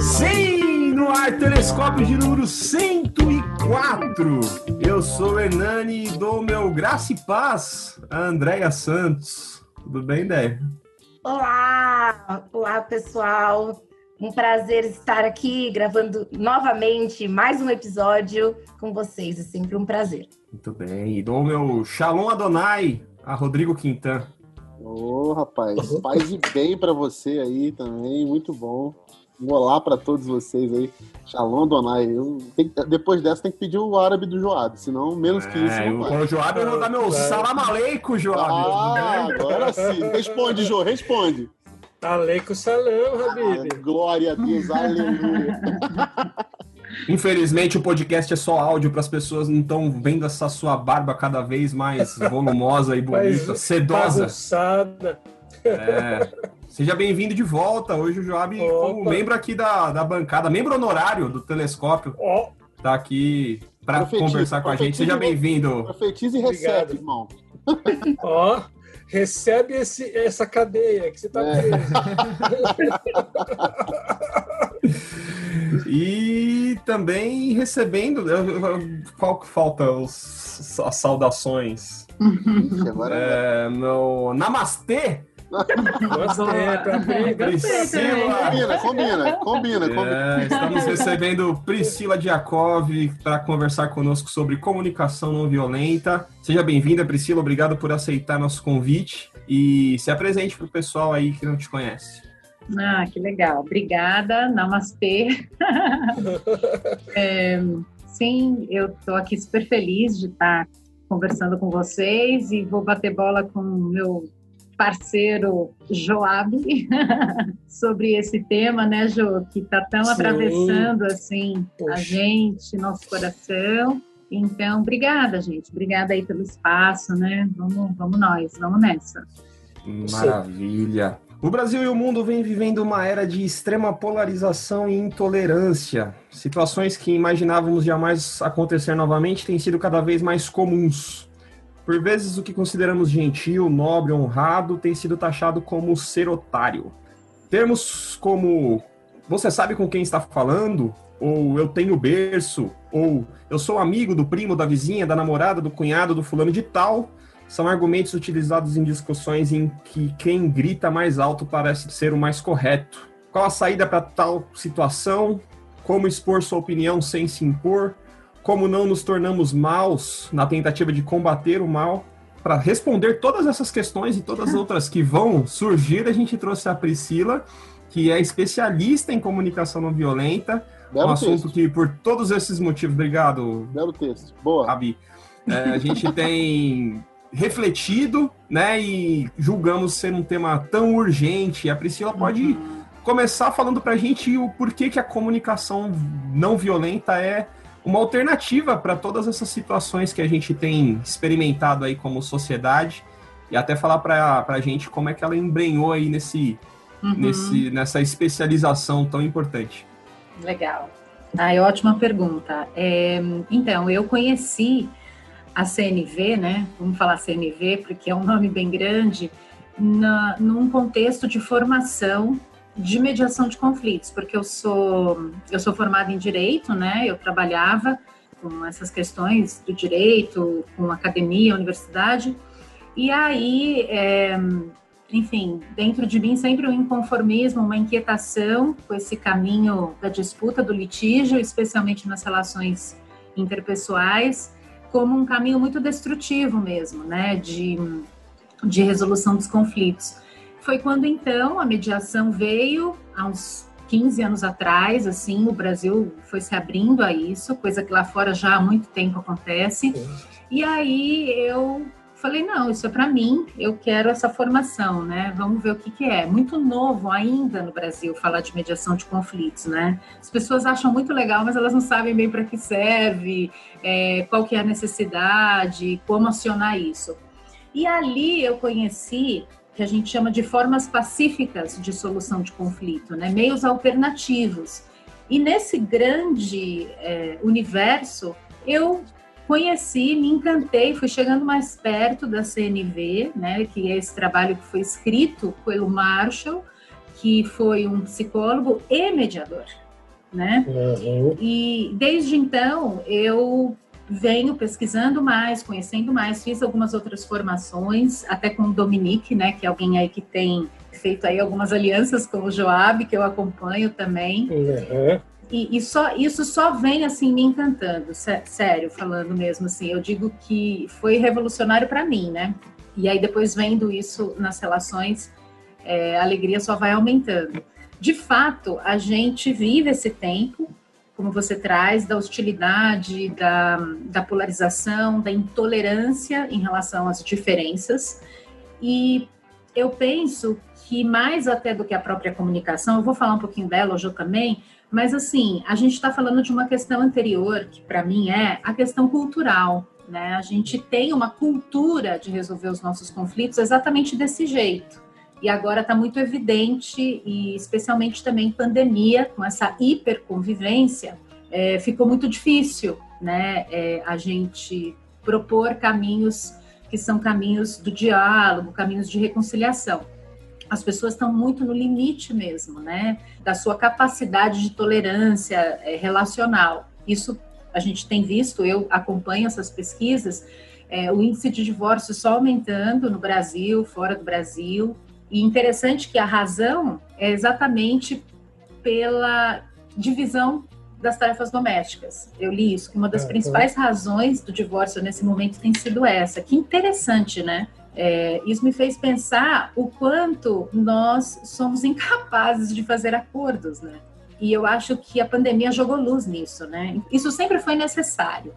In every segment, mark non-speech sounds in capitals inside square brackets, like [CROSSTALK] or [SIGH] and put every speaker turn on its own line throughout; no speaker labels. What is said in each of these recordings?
Sim, no ar telescópio de número 104. Eu sou Hernani e dou meu graça e paz a Andréia Santos. Tudo bem, Dé?
Olá! Olá, pessoal! Um prazer estar aqui gravando novamente mais um episódio com vocês. É sempre um prazer.
Muito bem. E dou meu Shalom Adonai a Rodrigo Quintan.
Ô, oh, rapaz, paz e bem para você aí também, muito bom. Um olá para todos vocês aí. Shalom Adonai. Eu tenho, depois dessa tem que pedir o árabe do Joab, senão menos que isso
é,
não
vai. O Joab eu vou dar meu salam aleikum, Joab.
Ah, agora sim. Responde, Jô, responde.
Aleikum salam, Habib.
Ah, glória a Deus, aleluia. [LAUGHS]
Infelizmente o podcast é só áudio para as pessoas não estão vendo essa sua barba cada vez mais [LAUGHS] volumosa e bonita,
Mas,
sedosa.
bagunçada.
É. Seja bem-vindo de volta. Hoje o Joab, como membro aqui da, da bancada, membro honorário do Telescópio,
Ó,
tá aqui para conversar com a gente. Seja bem-vindo.
Profetiza e
Obrigado.
recebe, irmão.
ó, recebe esse, essa cadeia que você tá
É. [LAUGHS]
E também recebendo. eu- eu- Qual que falta os, as saudações?
Ixi, agora
É, no Namastê,
Nossa, é pra abrir.
Priscila.
combina, combina, combina, combina.
É, estamos recebendo Priscila Diakov para conversar conosco sobre comunicação não violenta. Seja bem-vinda, Priscila. Obrigado por aceitar nosso convite e se apresente para o pessoal aí que não te conhece.
Ah, que legal. Obrigada. Namastê. [LAUGHS] É, sim, eu estou aqui super feliz de estar conversando com vocês e vou bater bola com o meu parceiro Joab [LAUGHS] sobre esse tema, né, Jo, que está tão
Sim.
atravessando assim a
Poxa.
gente, nosso coração. Então, obrigada, gente. Obrigada aí pelo espaço, né? Vamos, vamos nós, vamos nessa.
Maravilha. O Brasil e o mundo vêm vivendo uma era de extrema polarização e intolerância. Situações que imaginávamos jamais acontecer novamente têm sido cada vez mais comuns. Por vezes, o que consideramos gentil, nobre, honrado tem sido taxado como ser otário. Termos como você sabe com quem está falando, ou eu tenho berço, ou eu sou amigo do primo, da vizinha, da namorada, do cunhado, do fulano de tal, são argumentos utilizados em discussões em que quem grita mais alto parece ser o mais correto. Qual a saída para tal situação? Como expor sua opinião sem se impor? Como não nos tornamos maus na tentativa de combater o mal? Para responder todas essas questões e todas as outras que vão surgir, a gente trouxe a Priscila, que é especialista em comunicação não violenta, um
Belo
assunto
texto,
que por todos esses motivos, obrigado,
belo texto. Boa.
Rabi. É, a gente [LAUGHS] tem refletido, né, e julgamos ser um tema tão urgente. A Priscila pode começar falando pra gente o porquê que a comunicação não violenta é uma alternativa para todas essas situações que a gente tem experimentado aí como sociedade e até falar pra, pra gente como é que ela embrenhou aí nesse,
Uhum.
nesse, nessa especialização tão importante.
Legal. Ai, ótima pergunta. É, então, eu conheci a CNV, né? Vamos falar CNV, porque é um nome bem grande, na, num contexto de formação de mediação de conflitos, porque eu sou eu sou formada em direito, né? Eu trabalhava com essas questões do direito, com academia, universidade, e aí é, enfim, dentro de mim sempre um inconformismo, uma inquietação com esse caminho da disputa, do litígio, especialmente nas relações interpessoais, como um caminho muito destrutivo mesmo, né, de, de resolução dos conflitos. Foi quando então a mediação veio, há uns 15 anos atrás, assim, o Brasil foi se abrindo a isso, coisa que lá fora já há muito tempo acontece. E aí eu falei, não, isso é para mim, eu quero essa formação, né? Vamos ver o que, que é. Muito novo ainda no Brasil falar de mediação de conflitos, né? As pessoas acham muito legal, mas elas não sabem bem para que serve, é, qual que é a necessidade, como acionar isso. E ali eu conheci que a gente chama de formas pacíficas de solução de conflito, né? Meios alternativos. E nesse grande é, universo, eu conheci, me encantei, fui chegando mais perto da CNV, né, que é esse trabalho que foi escrito pelo Marshall, que foi um psicólogo e mediador, né? Uhum. E desde então eu venho pesquisando mais, conhecendo mais, fiz algumas outras formações, até com o Dominique, né, que é alguém aí que tem feito aí algumas alianças com o Joab, que eu acompanho também. Uhum. E, e, só, isso só vem assim me encantando, sério, falando mesmo assim. Eu digo que foi revolucionário para mim, né? E aí depois vendo isso nas relações, é, a alegria só vai aumentando. De fato, a gente vive esse tempo, como você traz, da hostilidade, da, da polarização, da intolerância em relação às diferenças. E eu penso que mais até do que a própria comunicação, eu vou falar um pouquinho dela hoje também, mas assim, a gente está falando de uma questão anterior, que para mim é a questão cultural. Né? A gente tem uma cultura de resolver os nossos conflitos exatamente desse jeito. E agora está muito evidente, e especialmente também pandemia, com essa hiperconvivência, é, ficou muito difícil né? É, a gente propor caminhos que são caminhos do diálogo, caminhos de reconciliação as pessoas estão muito no limite mesmo, né? Da sua capacidade de tolerância é, relacional. Isso a gente tem visto, eu acompanho essas pesquisas, é, o índice de divórcio só aumentando no Brasil, fora do Brasil. E interessante que a razão é exatamente pela divisão das tarefas domésticas. Eu li isso, que uma das principais razões do divórcio nesse momento tem sido essa. Que interessante, né? É, isso me fez pensar o quanto nós somos incapazes de fazer acordos, né? E eu acho que a pandemia jogou luz nisso, né? Isso sempre foi necessário,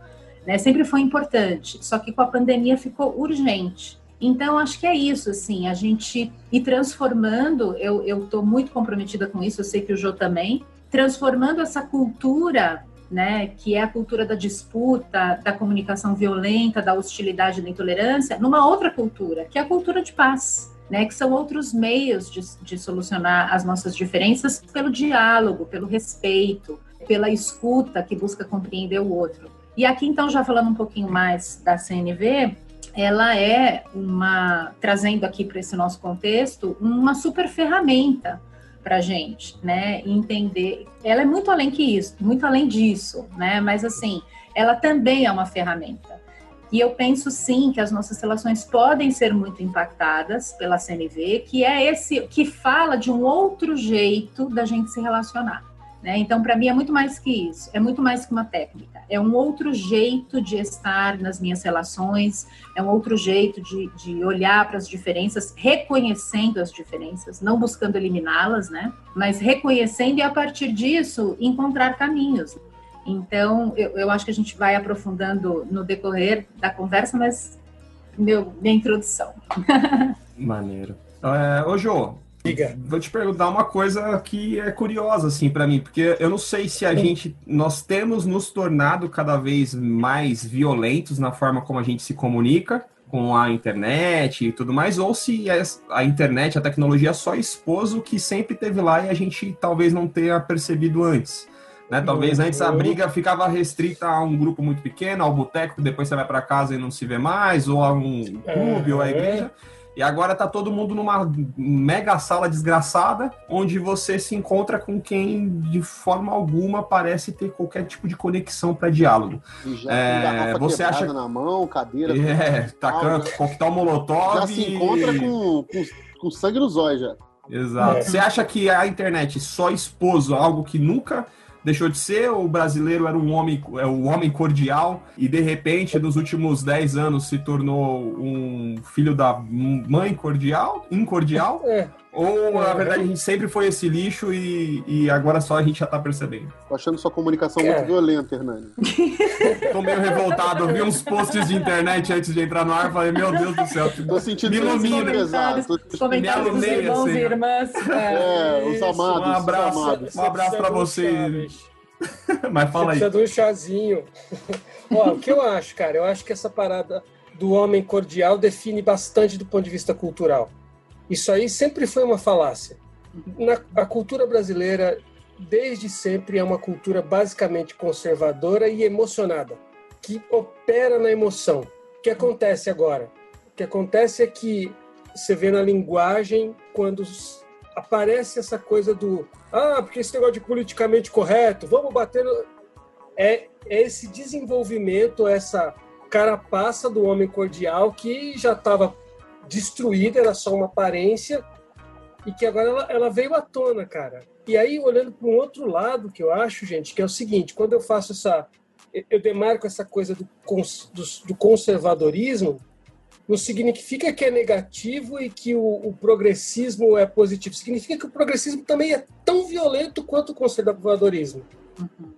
né? Sempre foi importante, só que com a pandemia ficou urgente. Então, acho que é isso, assim, a gente ir transformando, eu estou muito comprometida com isso, eu sei que o Jô também, transformando essa cultura né, que é a cultura da disputa, da comunicação violenta, da hostilidade, da intolerância, numa outra cultura, que é a cultura de paz. Né, que são outros meios de, de solucionar as nossas diferenças pelo diálogo, pelo respeito, pela escuta que busca compreender o outro. E aqui, então, já falando um pouquinho mais da CNV, ela é uma, trazendo aqui para esse nosso contexto, uma super ferramenta para gente, né? Entender. Ela é muito além que isso, muito além disso, né? Mas assim, ela também é uma ferramenta. E eu penso sim que as nossas relações podem ser muito impactadas pela CNV, que é esse que fala de um outro jeito da gente se relacionar. Né? Então, para mim, é muito mais que isso, é muito mais que uma técnica, é um outro jeito de estar nas minhas relações, é um outro jeito de, de olhar para as diferenças, reconhecendo as diferenças, não buscando eliminá-las, né? mas reconhecendo e, a partir disso, encontrar caminhos. Então, eu, eu acho que a gente vai aprofundando no decorrer da conversa, mas meu, minha introdução. [LAUGHS]
Maneiro. É, ô, Jô, Diga. Vou te perguntar uma coisa que é curiosa, assim, para mim, porque eu não sei se a Sim. gente, nós temos nos tornado cada vez mais violentos na forma como a gente se comunica com a internet e tudo mais, ou se a internet, a tecnologia só expôs o que sempre teve lá e a gente talvez não tenha percebido antes. Né? Talvez antes a briga ficava restrita a um grupo muito pequeno, ao boteco, depois você vai para casa e não se vê mais, ou a um clube, ou a igreja. E agora tá todo mundo numa mega sala desgraçada, onde você se encontra com quem de forma alguma parece ter qualquer tipo de conexão para diálogo.
E já é, você acha na mão, cadeira,
é, tacando tá coquetel molotov.
Já se encontra e... com, com, com sangue nos olhos já.
Exato. É. Você acha que a internet só expôs algo que nunca deixou de ser, o brasileiro era um homem, é um homem cordial e de repente nos últimos 10 anos se tornou um filho da mãe cordial, incordial? É. Ou, na verdade, a gente sempre foi esse lixo e, e agora só a gente já tá percebendo?
Tô achando sua comunicação é. muito violenta, Hernani. [LAUGHS]
Tô meio revoltado. Eu vi uns posts de internet antes de entrar no ar e falei, meu Deus do céu.
Tô sentindo me ilumina.
Comentários, comentários dos irmãos assim. e irmãs.
É, é os amados.
Um abraço,
amados.
Um abraço pra vocês. [LAUGHS] Mas fala
aí. Precisa de um chazinho. [LAUGHS] Ó, o que eu acho, cara? Eu acho que essa parada do homem cordial define bastante do ponto de vista cultural. Isso aí sempre foi uma falácia. Na, a cultura brasileira, desde sempre, é uma cultura basicamente conservadora e emocionada. que opera na emoção. O que acontece agora? O que acontece é que você vê na linguagem quando aparece essa coisa do ah, porque esse negócio de politicamente correto, vamos bater no... é, é esse desenvolvimento, essa carapaça do homem cordial que já estava destruída, era só uma aparência e que agora ela, ela veio à tona, cara. E aí, olhando para um outro lado que eu acho, gente, que é o seguinte, quando eu faço essa... Eu demarco essa coisa do, do, do conservadorismo, não significa que é negativo e que o, o, progressismo é positivo. Significa que o progressismo também é tão violento quanto o conservadorismo. Uhum.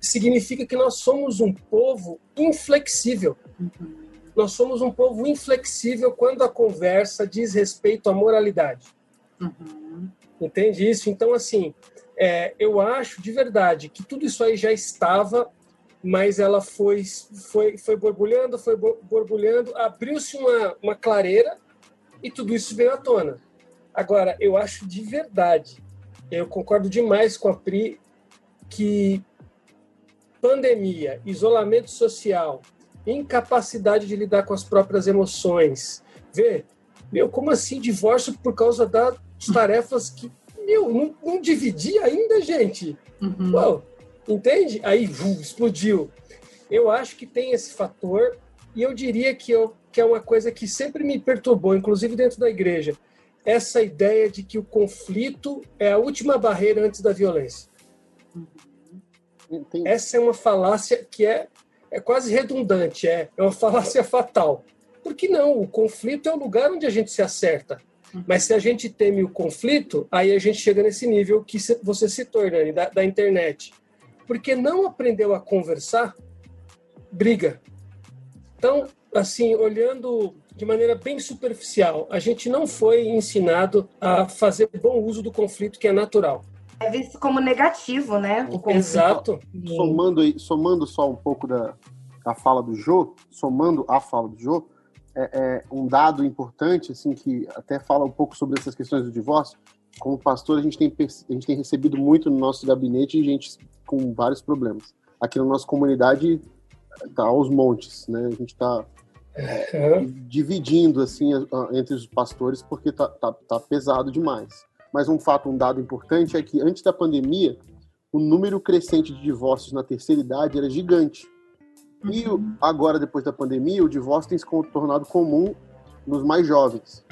Significa que nós somos um povo inflexível. Uhum. Nós somos um povo inflexível quando a conversa diz respeito à moralidade. Uhum. Entende isso? Então, assim, é, eu acho de verdade que tudo isso aí já estava mas ela foi, foi, foi borbulhando, foi borbulhando, abriu-se uma, uma clareira e tudo isso veio à tona. Agora, eu acho de verdade, eu concordo demais com a Pri, que pandemia, isolamento social, incapacidade de lidar com as próprias emoções, vê, meu, como assim divórcio por causa das tarefas que, meu, não, não dividi ainda, gente? Uhum. Uau, Entende? Aí vum, explodiu. Eu acho que tem esse fator e eu diria que, eu, que é uma coisa que sempre me perturbou, inclusive dentro da igreja, essa ideia de que o conflito é a última barreira antes da violência. Entendi. Essa é uma falácia que é, é quase redundante, é, é uma [LAUGHS] falácia fatal. Porque não, o conflito é o lugar onde a gente se acerta. Mas se a gente teme o conflito, aí a gente chega nesse nível que você se torna da, da internet porque não aprendeu a conversar, briga. Então, assim, olhando de maneira bem superficial, a gente não foi ensinado a fazer bom uso do conflito que é natural.
É visto como negativo, né?
Exato.
Somando, somando só um pouco da, da fala do Jô, somando a fala do Jô, é, é, um dado importante, assim, que até fala um pouco sobre essas questões do divórcio. Como pastor, a gente tem, a gente tem recebido muito no nosso gabinete gente com vários problemas. Aqui na nossa comunidade tá aos montes, né? A gente está é, dividindo assim entre os pastores porque tá, tá, tá pesado demais. Mas um fato, um dado importante é que antes da pandemia, o número crescente de divórcios na terceira idade era gigante. E uhum. agora, depois da pandemia, o divórcio tem se tornado comum nos mais jovens.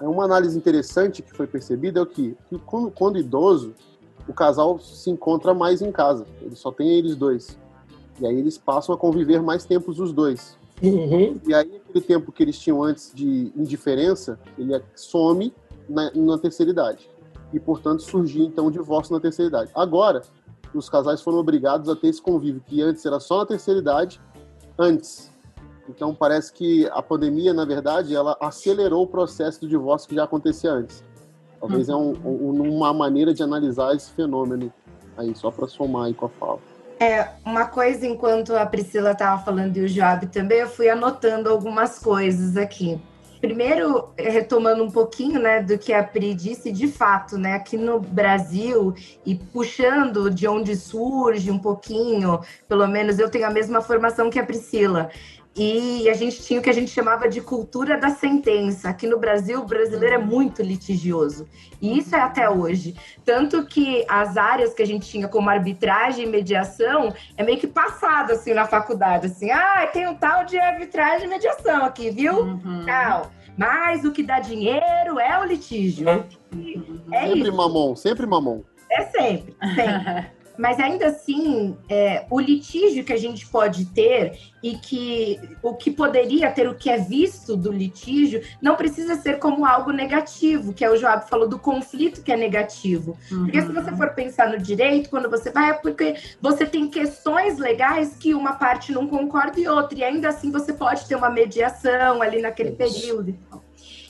Uma análise interessante que foi percebida é que, que quando, quando idoso, o casal se encontra mais em casa. Ele só tem eles dois. E aí eles passam a conviver mais tempos os dois. Uhum. E aí aquele tempo que eles tinham antes de indiferença, ele some na, na terceira idade. E, portanto, surgiu então o divórcio na terceira idade. Agora, os casais foram obrigados a ter esse convívio que antes era só na terceira idade, antes. Então parece que a pandemia, na verdade, ela acelerou o processo do divórcio que já acontecia antes. Talvez uhum. é um, um, uma maneira de analisar esse fenômeno aí, só para somar aí com a fala.
É, uma coisa, enquanto a Priscila estava falando e o Joab também, eu fui anotando algumas coisas aqui. Primeiro, retomando um pouquinho né, do que a Pri disse, de fato, né, aqui no Brasil, e puxando de onde surge um pouquinho, pelo menos eu tenho a mesma formação que a Priscila e a gente tinha o que a gente chamava de cultura da sentença. Aqui no Brasil, o brasileiro é muito litigioso. E isso é até hoje. Tanto que as áreas que a gente tinha como arbitragem e mediação é meio que passado assim na faculdade. Assim, ah, tem um tal de arbitragem e mediação aqui, viu? Uhum. Tal. Mas o que dá dinheiro é o litígio.
Uhum. É sempre isso. mamon, sempre mamon.
É sempre, sempre. [LAUGHS] Mas ainda assim, é, o litígio que a gente pode ter e que o que poderia ter, o que é visto do litígio, não precisa ser como algo negativo, que é o Joab falou do conflito que é negativo. Uhum. Porque se você for pensar no direito, quando você vai, é porque você tem questões legais que uma parte não concorda e outra, e ainda assim você pode ter uma mediação ali naquele período.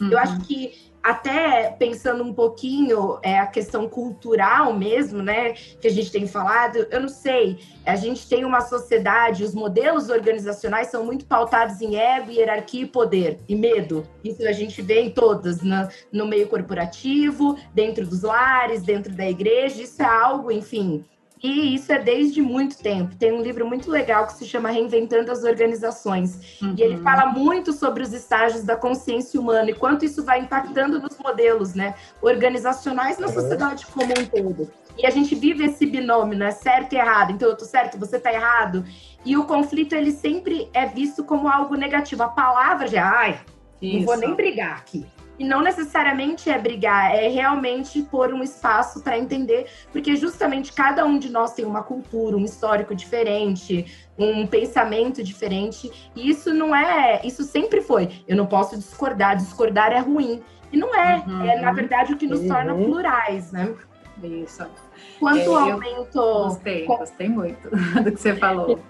Uhum. Eu acho que até pensando um pouquinho é, a questão cultural mesmo, né, que a gente tem falado, eu não sei, a gente tem uma sociedade, os modelos organizacionais são muito pautados em ego, hierarquia e poder, e medo. Isso a gente vê em todas, no, no meio corporativo, dentro dos lares, dentro da igreja, isso é algo, enfim, E isso é desde muito tempo. Tem um livro muito legal que se chama Reinventando as Organizações. Uhum. E ele uhum. fala muito sobre os estágios da consciência humana e quanto isso vai impactando nos modelos né, organizacionais na uhum. sociedade como um todo. E a gente vive esse binômio, né? Certo e errado. Então, eu tô certo, você tá errado. E o conflito, ele sempre é visto como algo negativo. A palavra já, ai, isso. não vou nem brigar aqui. E não necessariamente é brigar, é realmente pôr um espaço para entender, porque justamente cada um de nós tem uma cultura, um histórico diferente, um pensamento diferente, e isso não é, isso sempre foi. Eu não posso discordar, discordar é ruim. E não é, uhum. é na verdade o que nos uhum. torna plurais, né?
Isso.
Quanto é, aumento.
Gostei, gostei muito [LAUGHS] do que você falou.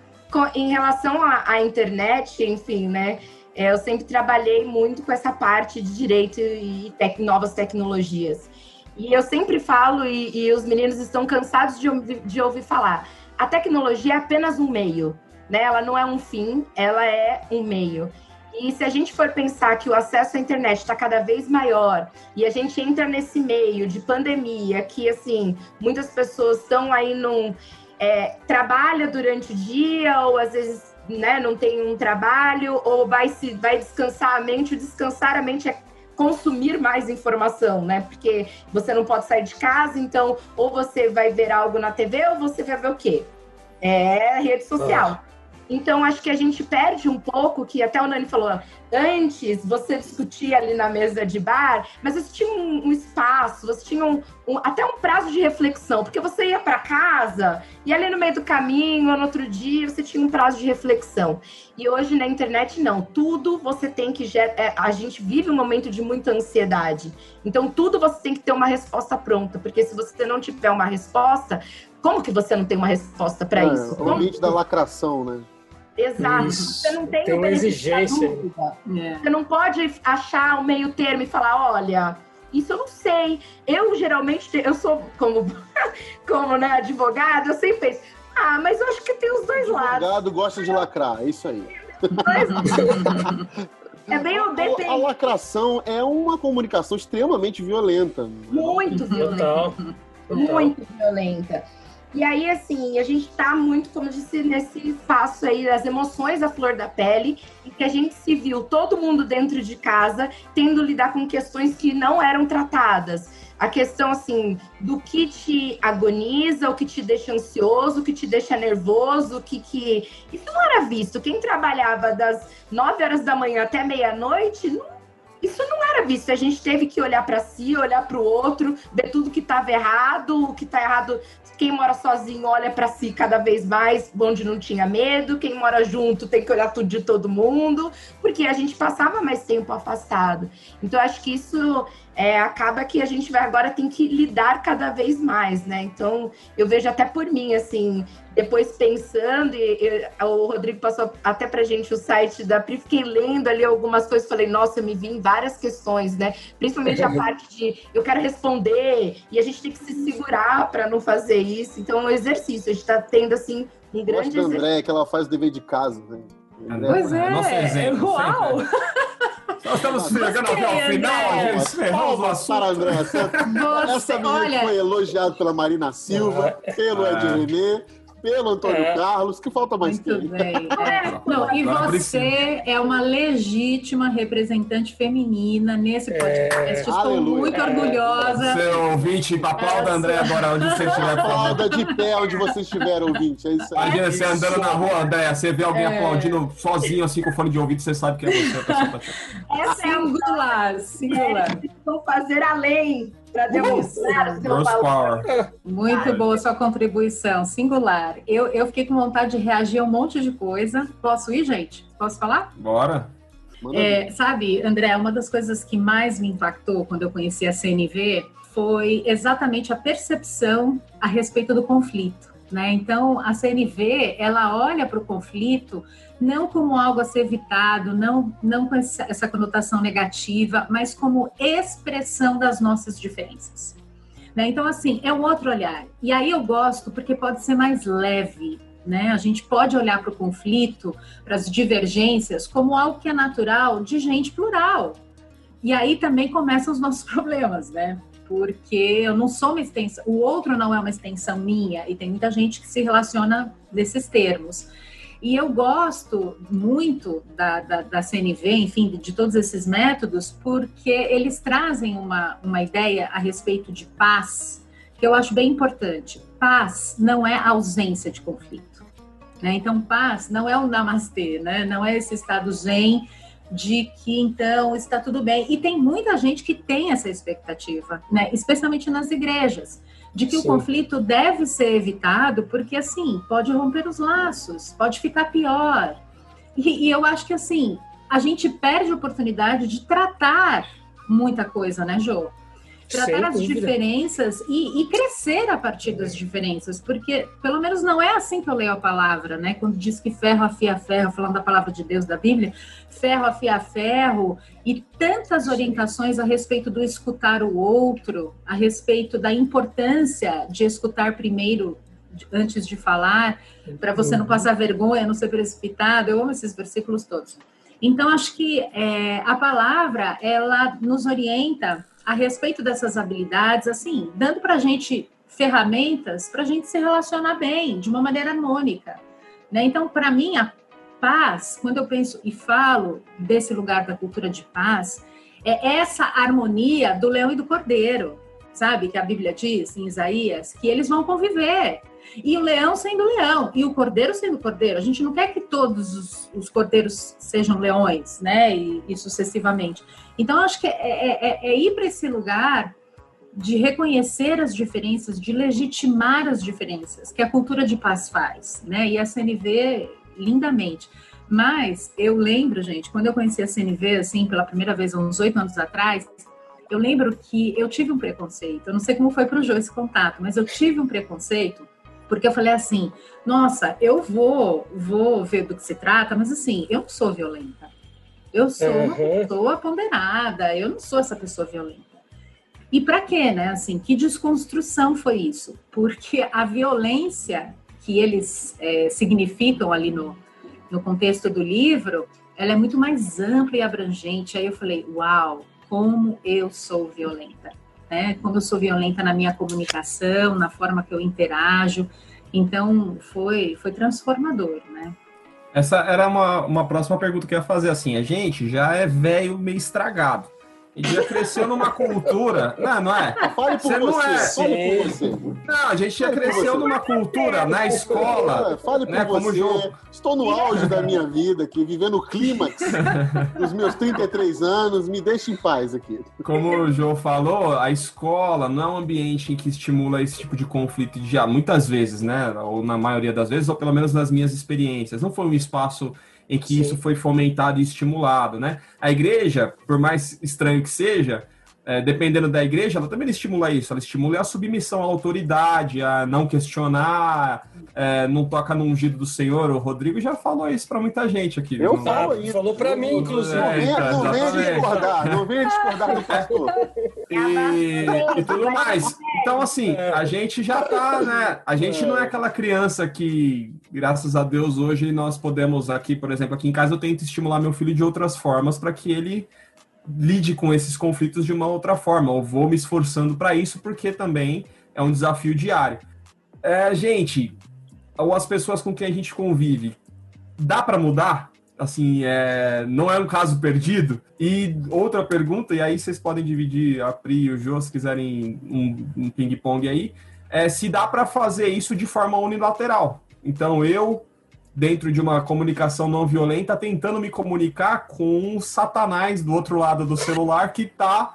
Em relação à, à internet, enfim, né? É, eu sempre trabalhei muito com essa parte de direito e tec novas tecnologias. E eu sempre falo, e, e os meninos estão cansados de, de, ouvir falar, a tecnologia é apenas um meio, né? Ela não é um fim, ela é um meio. E se a gente for pensar que o acesso à internet está cada vez maior e a gente entra nesse meio de pandemia, que assim muitas pessoas estão aí num é, trabalha durante o dia ou às vezes né, não tem um trabalho, ou vai, se, vai descansar a mente. O descansar a mente é consumir mais informação, né? Porque você não pode sair de casa, então ou você vai ver algo na TV ou você vai ver o quê? É rede social. Então, acho que a gente perde um pouco, que até o Nani falou, antes você discutia ali na mesa de bar, mas você tinha um, um espaço, você tinha um, um, até um prazo de reflexão, porque você ia para casa e ali no meio do caminho, ou no outro dia, você tinha um prazo de reflexão. E hoje na internet, não. Tudo você tem que. É, a gente vive um momento de muita ansiedade. Então, tudo você tem que ter uma resposta pronta, porque se você não tiver uma resposta, como que você não tem uma resposta para é, isso?
O ambiente da lacração, né?
Exato. Isso. Você não tem,
tem uma exigência.
É. Você não pode achar o meio termo e falar, olha, isso eu não sei. Eu geralmente, eu sou como, [LAUGHS] como né, advogado, eu sempre penso, ah, mas eu acho que tem os dois
advogado
lados.
Advogado gosta de lacrar, é isso aí. [LAUGHS]
É bem o depende.
A, a lacração é uma comunicação extremamente violenta.
Muito violenta. Total. Total. Muito violenta. E aí, assim, a gente tá muito, como eu disse, nesse espaço aí das emoções à flor da pele, em que a gente se viu todo mundo dentro de casa, tendo lidar com questões que não eram tratadas. A questão, assim, do que te agoniza, o que te deixa ansioso, o que te deixa nervoso, o que que... Isso não era visto. Quem trabalhava das 9 horas da manhã até meia-noite, não isso não era visto. A gente teve que olhar para si, olhar para o outro, ver tudo que estava errado, o que está errado quem mora sozinho olha para si cada vez mais, onde não tinha medo. Quem mora junto tem que olhar tudo de todo mundo, porque a gente passava mais tempo afastado. Então, acho que isso é, acaba que a gente vai agora tem que lidar cada vez mais, né? Então, eu vejo até por mim, assim, depois pensando, e, e o Rodrigo passou até pra gente o site da PRI, fiquei lendo ali algumas coisas, falei, nossa, eu me vi em várias questões, né? Principalmente a [LAUGHS] parte de eu quero responder, e a gente tem que se segurar para não fazer isso. Então, é um exercício, a gente tá tendo, assim, um grande
exercício. André, que ela faz o dever de casa, né?
Pois é, nosso exemplo, uau! Sempre.
Nós estamos chegando aqui ao final, a gente encerramos o assunto. Para André,
essa menina olha... foi elogiada pela Marina Silva, pelo Ed Renê, pelo Antônio é. Carlos, que falta mais
Muito bem. [LAUGHS] É. Não, e você é uma legítima representante feminina nesse é. podcast. É. Estou Aleluia. muito orgulhosa.
Seu ouvinte, aplauda André agora, onde você estiver.
Aplauda de pé onde você estiver, ouvinte. É isso aí.
Imagina você andando na rua, André, você vê alguém é. aplaudindo sozinho, assim, com fone de ouvido, você sabe que é você. A pessoa
tá Essa é singular, singular.
Vou fazer além para demonstrar o seu
valor. Muito boa sua contribuição, singular. Eu, eu fiquei com vontade de reagir a um monte de coisa. Posso ir, gente? Posso falar?
Bora.
É, sabe, André, uma das coisas que mais me impactou quando eu conheci a CNV foi exatamente a percepção a respeito do conflito. Né? Então, a CNV ela olha para o conflito não como algo a ser evitado, não, não com essa, conotação negativa, mas como expressão das nossas diferenças. Né? Então, assim, é um outro olhar. E aí eu gosto porque pode ser mais leve. Né? A gente pode olhar para o conflito, para as divergências, como algo que é natural de gente plural. E aí também começam os nossos [LAUGHS] problemas, né? Porque eu não sou uma extensão, o outro não é uma extensão minha, e tem muita gente que se relaciona nesses termos. E eu gosto muito da, da, da, CNV, enfim, de todos esses métodos, porque eles trazem uma, uma ideia a respeito de paz, que eu acho bem importante. Paz não é ausência de conflito. Né? Então, paz não é o namastê, né? não é esse estado zen de que então está tudo bem. E tem muita gente que tem essa expectativa, né? especialmente nas igrejas, de que Sim. o conflito deve ser evitado, porque assim, pode romper os laços, pode ficar pior. E, e eu acho que assim, a gente perde a oportunidade de tratar muita coisa, né, Jô? Tratar as diferenças e, e, crescer a partir das diferenças, porque pelo menos não é assim que eu leio a palavra, né? Quando diz que ferro afia ferro, falando da palavra de Deus da Bíblia, ferro afia ferro, e tantas orientações a respeito do escutar o outro, a respeito da importância de escutar primeiro antes de falar, para você não passar vergonha, não ser precipitado. Eu amo esses versículos todos. Então, acho que é, a palavra, ela nos orienta a respeito dessas habilidades, assim, dando para a gente ferramentas para a gente se relacionar bem, de uma maneira harmônica. Né? Então, para mim, a paz, quando eu penso e falo desse lugar da cultura de paz, é essa harmonia do leão e do cordeiro, sabe? Que a Bíblia diz em Isaías, que eles vão conviver. E o leão sendo leão, e o cordeiro sendo cordeiro. A gente não quer que todos os, os cordeiros sejam leões, né? E, e sucessivamente. Então, acho que é, é, é, é ir para esse lugar de reconhecer as diferenças, de legitimar as diferenças, que a cultura de paz faz, né? E a CNV, lindamente. Mas eu lembro, gente, quando eu conheci a CNV, assim, pela primeira vez, uns oito anos atrás, eu lembro que eu tive um preconceito. Eu não sei como foi para o Jô esse contato, mas eu tive um preconceito porque eu falei assim, nossa, eu vou, vou ver do que se trata, mas assim, eu não sou violenta. Eu sou uhum. uma pessoa ponderada, eu não sou essa pessoa violenta. E para quê, né? Assim, que desconstrução foi isso? Porque a violência que eles é, significam ali no, no contexto do livro, ela é muito mais ampla e abrangente. Aí eu falei, uau, como eu sou violenta né? Como eu sou violenta na minha comunicação, na forma que eu interajo. Então, foi, foi transformador, né?
Essa era uma, uma próxima pergunta que eu ia fazer, assim, a gente já é velho meio estragado. Ele já cresceu numa cultura. Não, não é?
Fale por você. Não é. Fale por você.
Não, a gente já cresceu numa cultura na escola.
Fale por né, você. Como Estou no auge da minha vida aqui, vivendo o clímax dos meus 33 anos. Me deixe em paz aqui.
Como o João falou, a escola não é um ambiente em que estimula esse tipo de conflito já muitas vezes, né? Ou na maioria das vezes, ou pelo menos nas minhas experiências. Não foi um espaço em que Sim. isso foi fomentado e estimulado, né? A igreja, por mais estranho que seja, é, dependendo da igreja, ela também estimula isso. Ela estimula a submissão à autoridade, a não questionar, é, não toca no ungido do Senhor. O Rodrigo já falou isso para muita gente aqui.
Eu não, falo isso.
Falou para mim, inclusive.
É, não venha discordar, não venha discordar do [LAUGHS] pastor.
E, e, tudo mais. Então, assim, a gente já tá, né? A gente não é aquela criança que, graças a Deus, hoje nós podemos aqui, por exemplo, aqui em casa eu tento estimular meu filho de outras formas para que ele lide com esses conflitos de uma outra forma. Eu vou me esforçando para isso, porque também é um desafio diário. É, gente, ou as pessoas com quem a gente convive, dá para mudar? Assim, é, não é um caso perdido? E outra pergunta, e aí vocês podem dividir a Pri e o Jô, se quiserem um, um ping-pong aí, é se dá para fazer isso de forma unilateral. Então, eu dentro de uma comunicação não violenta, tentando me comunicar com um satanás do outro lado do celular que está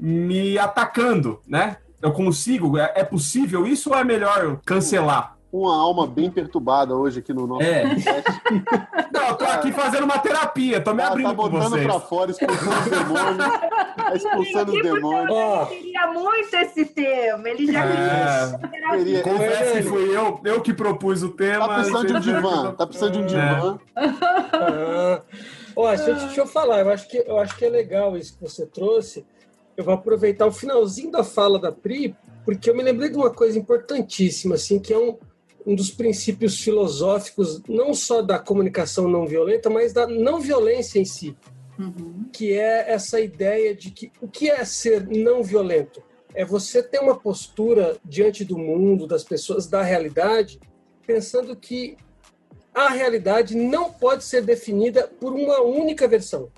me atacando, né? Eu consigo? É, é possível isso ou é melhor cancelar?
Uma alma bem perturbada hoje aqui no nosso
é. [LAUGHS] Não, eu tô aqui fazendo uma terapia, tô me ah, abrindo tá
botando
vocês.
pra fora, expulsando os demônios. Tá expulsando os demônios.
Oh. queria muito esse tema, ele já
é. queria. Confesso que fui eu, eu que propus o tema.
Tá precisando de um divã, tá precisando de um divã.
É. Ó, deixa, deixa eu falar, eu acho, que, eu acho que é legal isso que você trouxe. Eu vou aproveitar o finalzinho da fala da Pri, porque eu me lembrei de uma coisa importantíssima, assim, que é um, um dos princípios filosóficos, não só da comunicação não violenta, mas da não violência em si. Uhum. Que é essa ideia de que o que é ser não violento? é você ter uma postura diante do mundo, das pessoas, da realidade, pensando que a realidade não pode ser definida por uma única versão.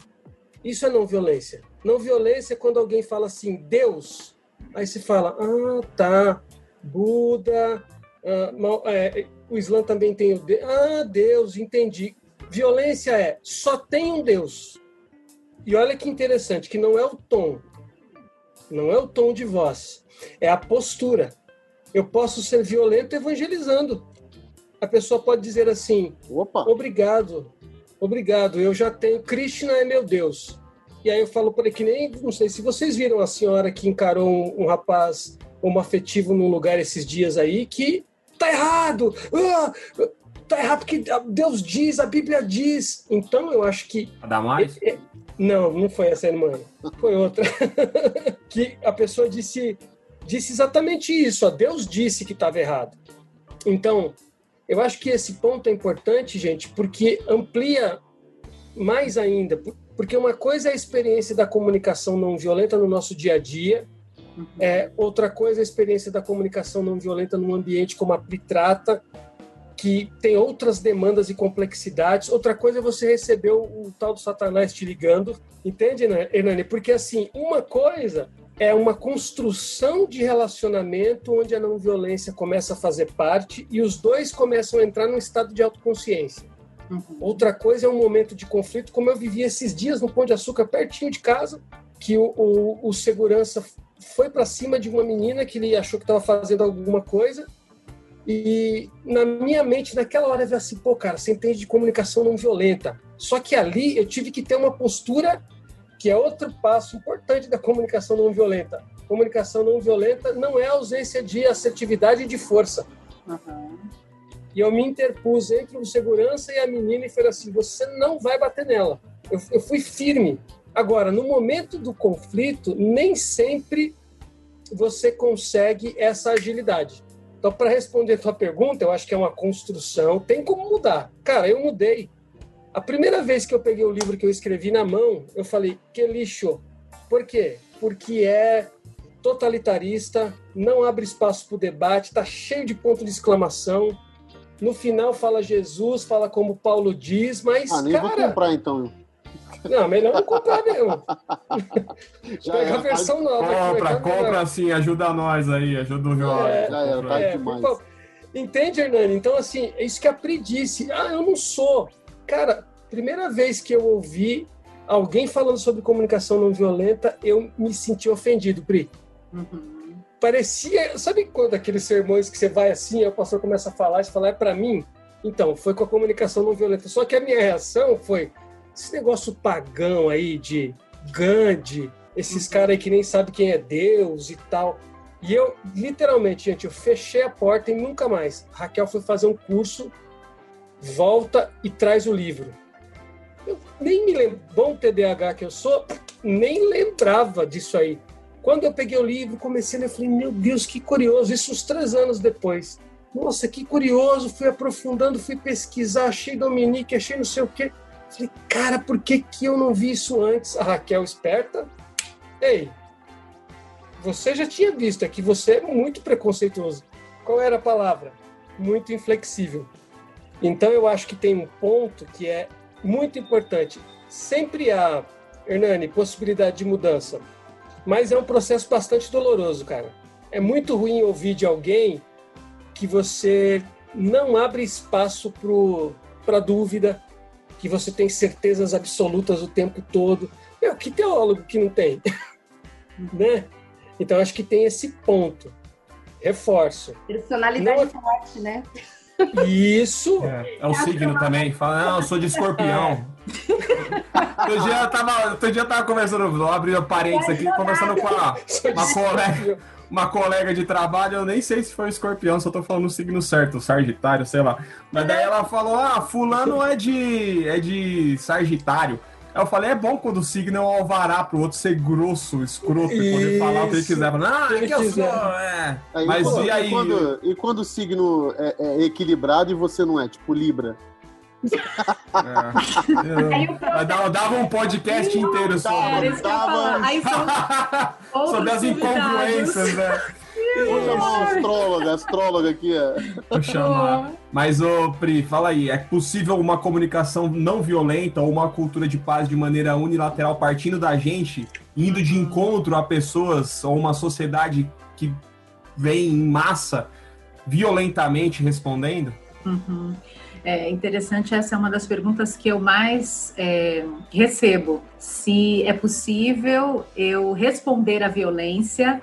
Isso é não violência. Não violência é quando alguém fala assim, Deus. Aí se fala, ah, tá, Buda, ah, é, o Islã também tem o Deus. Ah, Deus, entendi. Violência é só tem um Deus. E olha que interessante, que não é o tom, não é o tom de voz, é a postura. Eu posso ser violento evangelizando. A pessoa pode dizer assim:
Opa.
obrigado, obrigado, eu já tenho, Krishna é meu Deus. E aí eu falo para que nem, não sei se vocês viram a senhora que encarou um, um rapaz homoafetivo num lugar esses dias aí que tá errado, ah, tá errado porque Deus diz, a Bíblia diz. Então eu acho que.
Adamais?
É, é, não, não foi essa irmã, foi outra. [LAUGHS] que a pessoa disse, disse exatamente isso, ó, Deus disse que estava errado. Então, eu acho que esse ponto é importante, gente, porque amplia mais ainda, porque uma coisa é a experiência da comunicação não violenta no nosso dia a dia. É, outra coisa é a experiência da comunicação não violenta num ambiente como a Pritrata, que tem outras demandas e complexidades. Outra coisa é você receber o, tal do Satanás te ligando, entende, Hernani? Porque, assim, uma coisa é uma construção de relacionamento onde a não violência começa a fazer parte e os dois começam a entrar num estado de autoconsciência. Uhum. Outra coisa é um momento de conflito, como eu vivi esses dias no Pão de Açúcar, pertinho de casa, que o, o, o segurança foi para cima de uma menina que ele achou que estava fazendo alguma coisa e na minha mente, naquela hora, eu assim, pô, cara, você entende de comunicação não violenta. Só que ali eu tive que ter uma postura que é outro passo importante da comunicação não violenta. Comunicação não violenta não é ausência de assertividade e de força. Uhum. E eu me interpus entre o segurança e a menina e falei assim: você não vai bater nela. Eu, eu fui firme. Agora, no momento do conflito, nem sempre você consegue essa agilidade. Então, para responder a tua pergunta, eu acho que é uma construção, tem como mudar. Cara, eu mudei. A primeira vez que eu peguei o livro que eu escrevi na mão, eu falei, que lixo. Por quê? Porque é totalitarista, não abre espaço para o debate, está cheio de ponto de exclamação. No final fala Jesus, fala como Paulo diz, mas.
Ah, nem
cara,
vou comprar então.
Não, melhor não comprar mesmo. [LAUGHS] Já Pega é, a versão nova.
Compra, aqui, compra sim, ajuda nós aí, ajuda o João. É,
já é, tá é, demais.
Entende, Hernani? Então, assim, é isso que aprendi. Ah, eu não sou. Cara, primeira vez que eu ouvi alguém falando sobre comunicação não violenta, eu me senti ofendido, Pri. Uhum. Parecia, sabe quando aqueles sermões que você vai assim, o pastor começa a falar, e você fala, é para mim? Então, foi com a comunicação não violenta. Só que a minha reação foi, esse negócio pagão aí de Gandhi, esses uhum. caras aí que nem sabem quem é Deus e tal. E eu, literalmente, gente, eu fechei a porta e nunca mais. Raquel foi fazer um curso, volta e traz o livro. Eu nem me lembro, bom TDAH que eu sou, nem lembrava disso aí. Quando eu peguei o livro, comecei a ler, falei, meu Deus, que curioso, isso uns três anos depois. Nossa, que curioso, fui aprofundando, fui pesquisar, achei Dominique, achei não sei o quê. Falei, cara, por que, que eu não vi isso antes? A Raquel esperta. Ei, você já tinha visto, é que você é muito preconceituoso. Qual era a palavra? Muito inflexível. Então eu acho que tem um ponto que é muito importante. Sempre há, Hernani, possibilidade de mudança. Mas é um processo bastante doloroso, cara. É muito ruim ouvir de alguém que você não abre espaço para dúvida, que você tem certezas absolutas o tempo todo. Meu, que teólogo que não tem? [LAUGHS] né? Então, acho que tem esse ponto. Reforço.
Personalidade não... forte, né?
Isso.
É, é o signo também. Fala, não, eu sou de escorpião. É. [LAUGHS] Outro dia eu tava, outro dia eu tava conversando, vou abrir a parênteses aqui, conversando com a, uma colega uma colega de trabalho, eu nem sei se foi o escorpião, só tô falando o signo certo, o Sagitário, sei lá. Mas daí ela falou: ah, fulano é de, é de Sagitário. Aí eu falei, é bom quando o signo é um alvará pro outro ser grosso, escroto, e poder falar o que ele quiser. Ah, é que eu sou, é.
é Mas e, e aí? E quando, e quando o signo é, é, equilibrado e você não é, tipo Libra?
É. Dava, dava um podcast inteiro sobre.
Aí
são [LAUGHS] sobre as incongruências, né?
Vou chamar uma astróloga, astróloga aqui.
Vou chamar. Mas, ô Pri, fala aí, é possível uma comunicação não violenta ou uma cultura de paz de maneira unilateral partindo da gente, indo de encontro a pessoas ou uma sociedade que vem em massa violentamente respondendo?
Uhum. É interessante, essa é uma das perguntas que eu mais é, recebo. Se é possível eu responder à violência,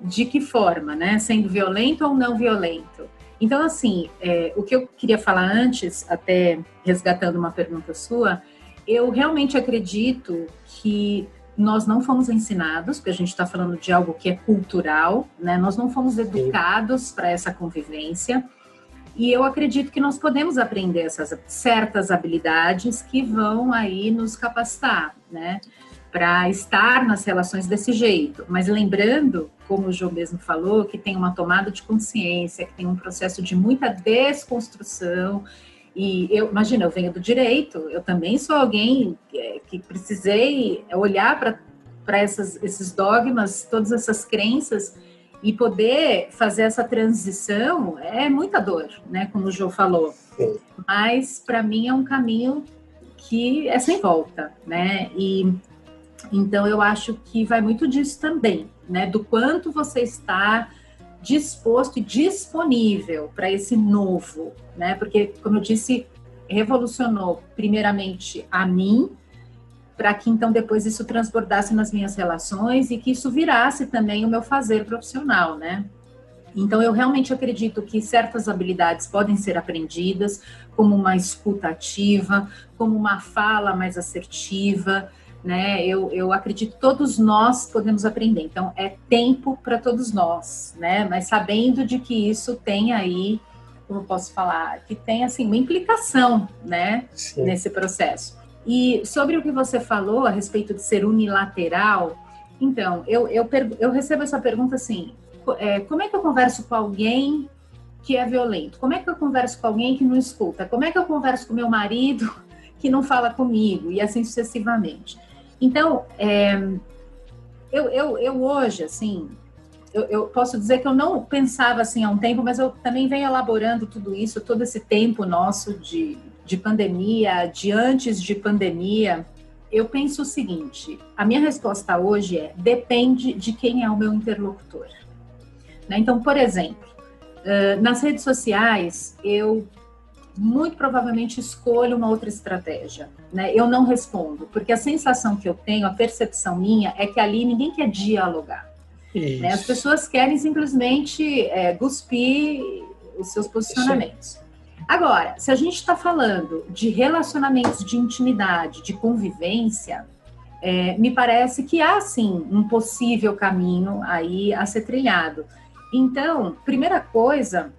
de que forma, né? Sendo violento ou não violento? Então, assim, é, o que eu queria falar antes, até resgatando uma pergunta sua, eu realmente acredito que nós não fomos ensinados, porque a gente está falando de algo que é cultural, né? Nós não fomos educados para essa convivência. E eu acredito que nós podemos aprender essas certas habilidades que vão aí nos capacitar, né? Para estar nas relações desse jeito. Mas lembrando, como o João mesmo falou, que tem uma tomada de consciência, que tem um processo de muita desconstrução. E eu, imagina, eu venho do direito, eu também sou alguém que, que precisei olhar para esses dogmas, todas essas crenças e poder fazer essa transição é muita dor, né? Como o João falou. Sim. Mas para mim é um caminho que é sem volta, né? E então eu acho que vai muito disso também, né? Do quanto você está disposto e disponível para esse novo, né? Porque como eu disse, revolucionou primeiramente a mim, para que então depois isso transbordasse nas minhas relações e que isso virasse também o meu fazer profissional, né? Então eu realmente acredito que certas habilidades podem ser aprendidas, como uma escuta ativa, como uma fala mais assertiva, né? Eu, eu acredito que todos nós podemos aprender. Então é tempo para todos nós, né? Mas sabendo de que isso tem aí, como posso falar, que tem assim uma implicação, né? Sim. Nesse processo. E sobre o que você falou a respeito de ser unilateral, então, eu, eu, eu recebo essa pergunta assim: é, como é que eu converso com alguém que é violento? Como é que eu converso com alguém que não escuta? Como é que eu converso com meu marido [LAUGHS] que não fala comigo? E assim sucessivamente. Então, é, eu, eu, eu hoje, assim, eu, eu, posso dizer que eu não pensava assim há um tempo, mas eu também venho elaborando tudo isso, todo esse tempo nosso de, de pandemia, de antes de pandemia, eu penso o seguinte: a minha resposta hoje é depende de quem é o meu interlocutor. Né? Então, por exemplo, nas redes sociais, eu muito provavelmente escolho uma outra estratégia. Né? Eu não respondo, porque a sensação que eu tenho, a percepção minha, é que ali ninguém quer dialogar. Né? As pessoas querem simplesmente é, cuspir os seus posicionamentos. Agora, se a gente está falando de relacionamentos de intimidade, de convivência, é, me parece que há sim um possível caminho aí a ser trilhado. Então, primeira coisa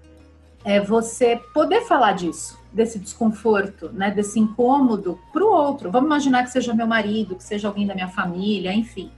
é você poder falar disso, desse desconforto, né, desse incômodo para o outro. Vamos imaginar que seja meu marido, que seja alguém da minha família, enfim.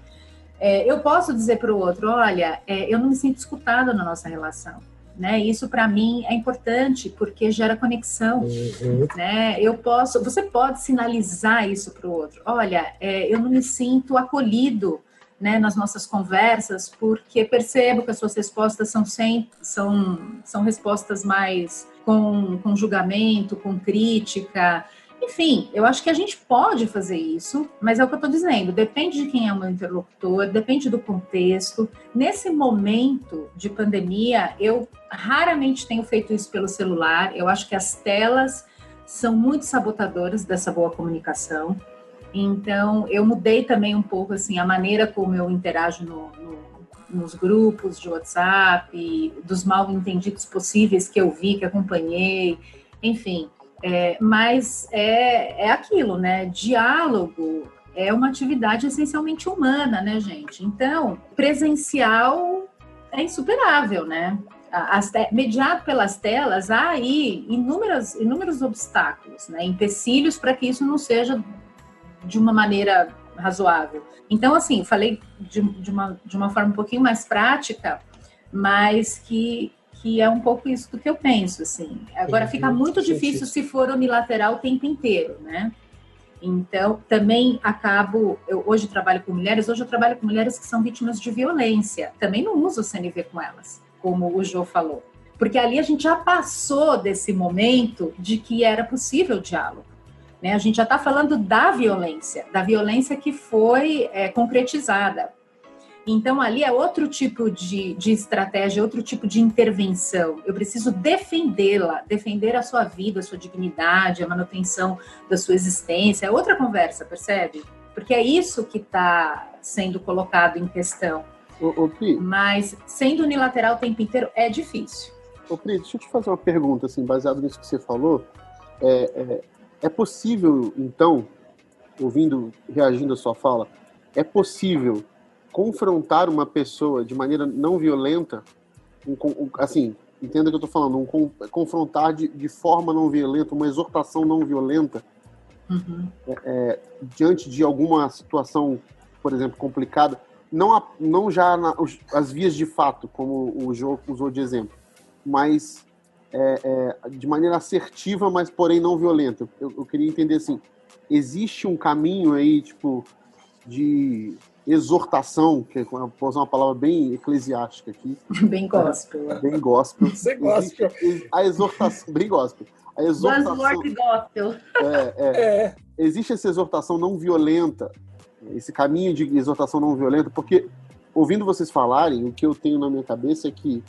É, eu posso dizer para o outro, olha, é, eu não me sinto escutada na nossa relação né? Isso para mim é importante porque gera conexão, uhum. né? Eu posso, você pode sinalizar isso para o outro. Olha, é, eu não me sinto acolhido, né? Nas nossas conversas porque percebo que as suas respostas são sempre são são respostas mais com, com julgamento, com crítica. Enfim, eu acho que a gente pode fazer isso, mas é o que eu estou dizendo, depende de quem é o meu interlocutor, depende do contexto. Nesse momento de pandemia, eu raramente tenho feito isso pelo celular. Eu acho que as telas são muito sabotadoras dessa boa comunicação. Então, eu mudei também um pouco assim a maneira como eu interajo no, no, nos grupos de WhatsApp, dos mal entendidos possíveis que eu vi, que acompanhei, enfim. É, mas é, é aquilo, né? Diálogo é uma atividade essencialmente humana, né, gente? Então, presencial é insuperável, né? As mediado pelas telas, há aí inúmeros, inúmeros obstáculos, né? empecilhos para que isso não seja de uma maneira razoável. Então, assim, falei de, de, uma, de uma forma um pouquinho mais prática, mas que, que é um pouco isso do que eu penso, assim. Agora, fica muito difícil se for unilateral o tempo inteiro, né? Então, também acabo. Eu hoje trabalho com mulheres, hoje eu trabalho com mulheres que são vítimas de violência. Também não uso o CNV com elas, como o Jô falou. Porque ali a gente já passou desse momento de que era possível diálogo. Né? A gente já está falando da violência, da violência que foi é, concretizada. Então, ali é outro tipo de, de estratégia, outro tipo de intervenção. Eu preciso defendê-la, defender a sua vida, a sua dignidade, a manutenção da sua existência. É outra conversa, percebe? Porque é isso que está sendo colocado em questão.
Ô, ô, Pri,
Mas, sendo unilateral o tempo inteiro, é difícil.
ô, Pri, deixa eu te fazer uma pergunta, assim, baseado nisso que você falou. É, é, é possível, então, ouvindo, reagindo à sua fala, é possível confrontar uma pessoa de maneira não violenta? Assim, entenda o que eu estou falando, um con- confrontar de, de forma não violenta, uma exortação não violenta,
Uhum.
diante de alguma situação, por exemplo, complicada, não, a- não já na- os- as vias de fato, como o Jô usou de exemplo, mas é, é, de maneira assertiva, mas porém não violenta. Eu, eu queria entender assim, existe um caminho aí, tipo, de exortação, que é, vou usar uma palavra bem eclesiástica aqui, [LAUGHS]
Bem gospel.
bem gospel.
Você gosta.
Existe a exortação, bem gospel. A exortação,
gospel.
é, é,
É,
existe essa exortação não violenta, esse caminho de exortação não violenta, porque ouvindo vocês falarem, o que eu tenho na minha cabeça é que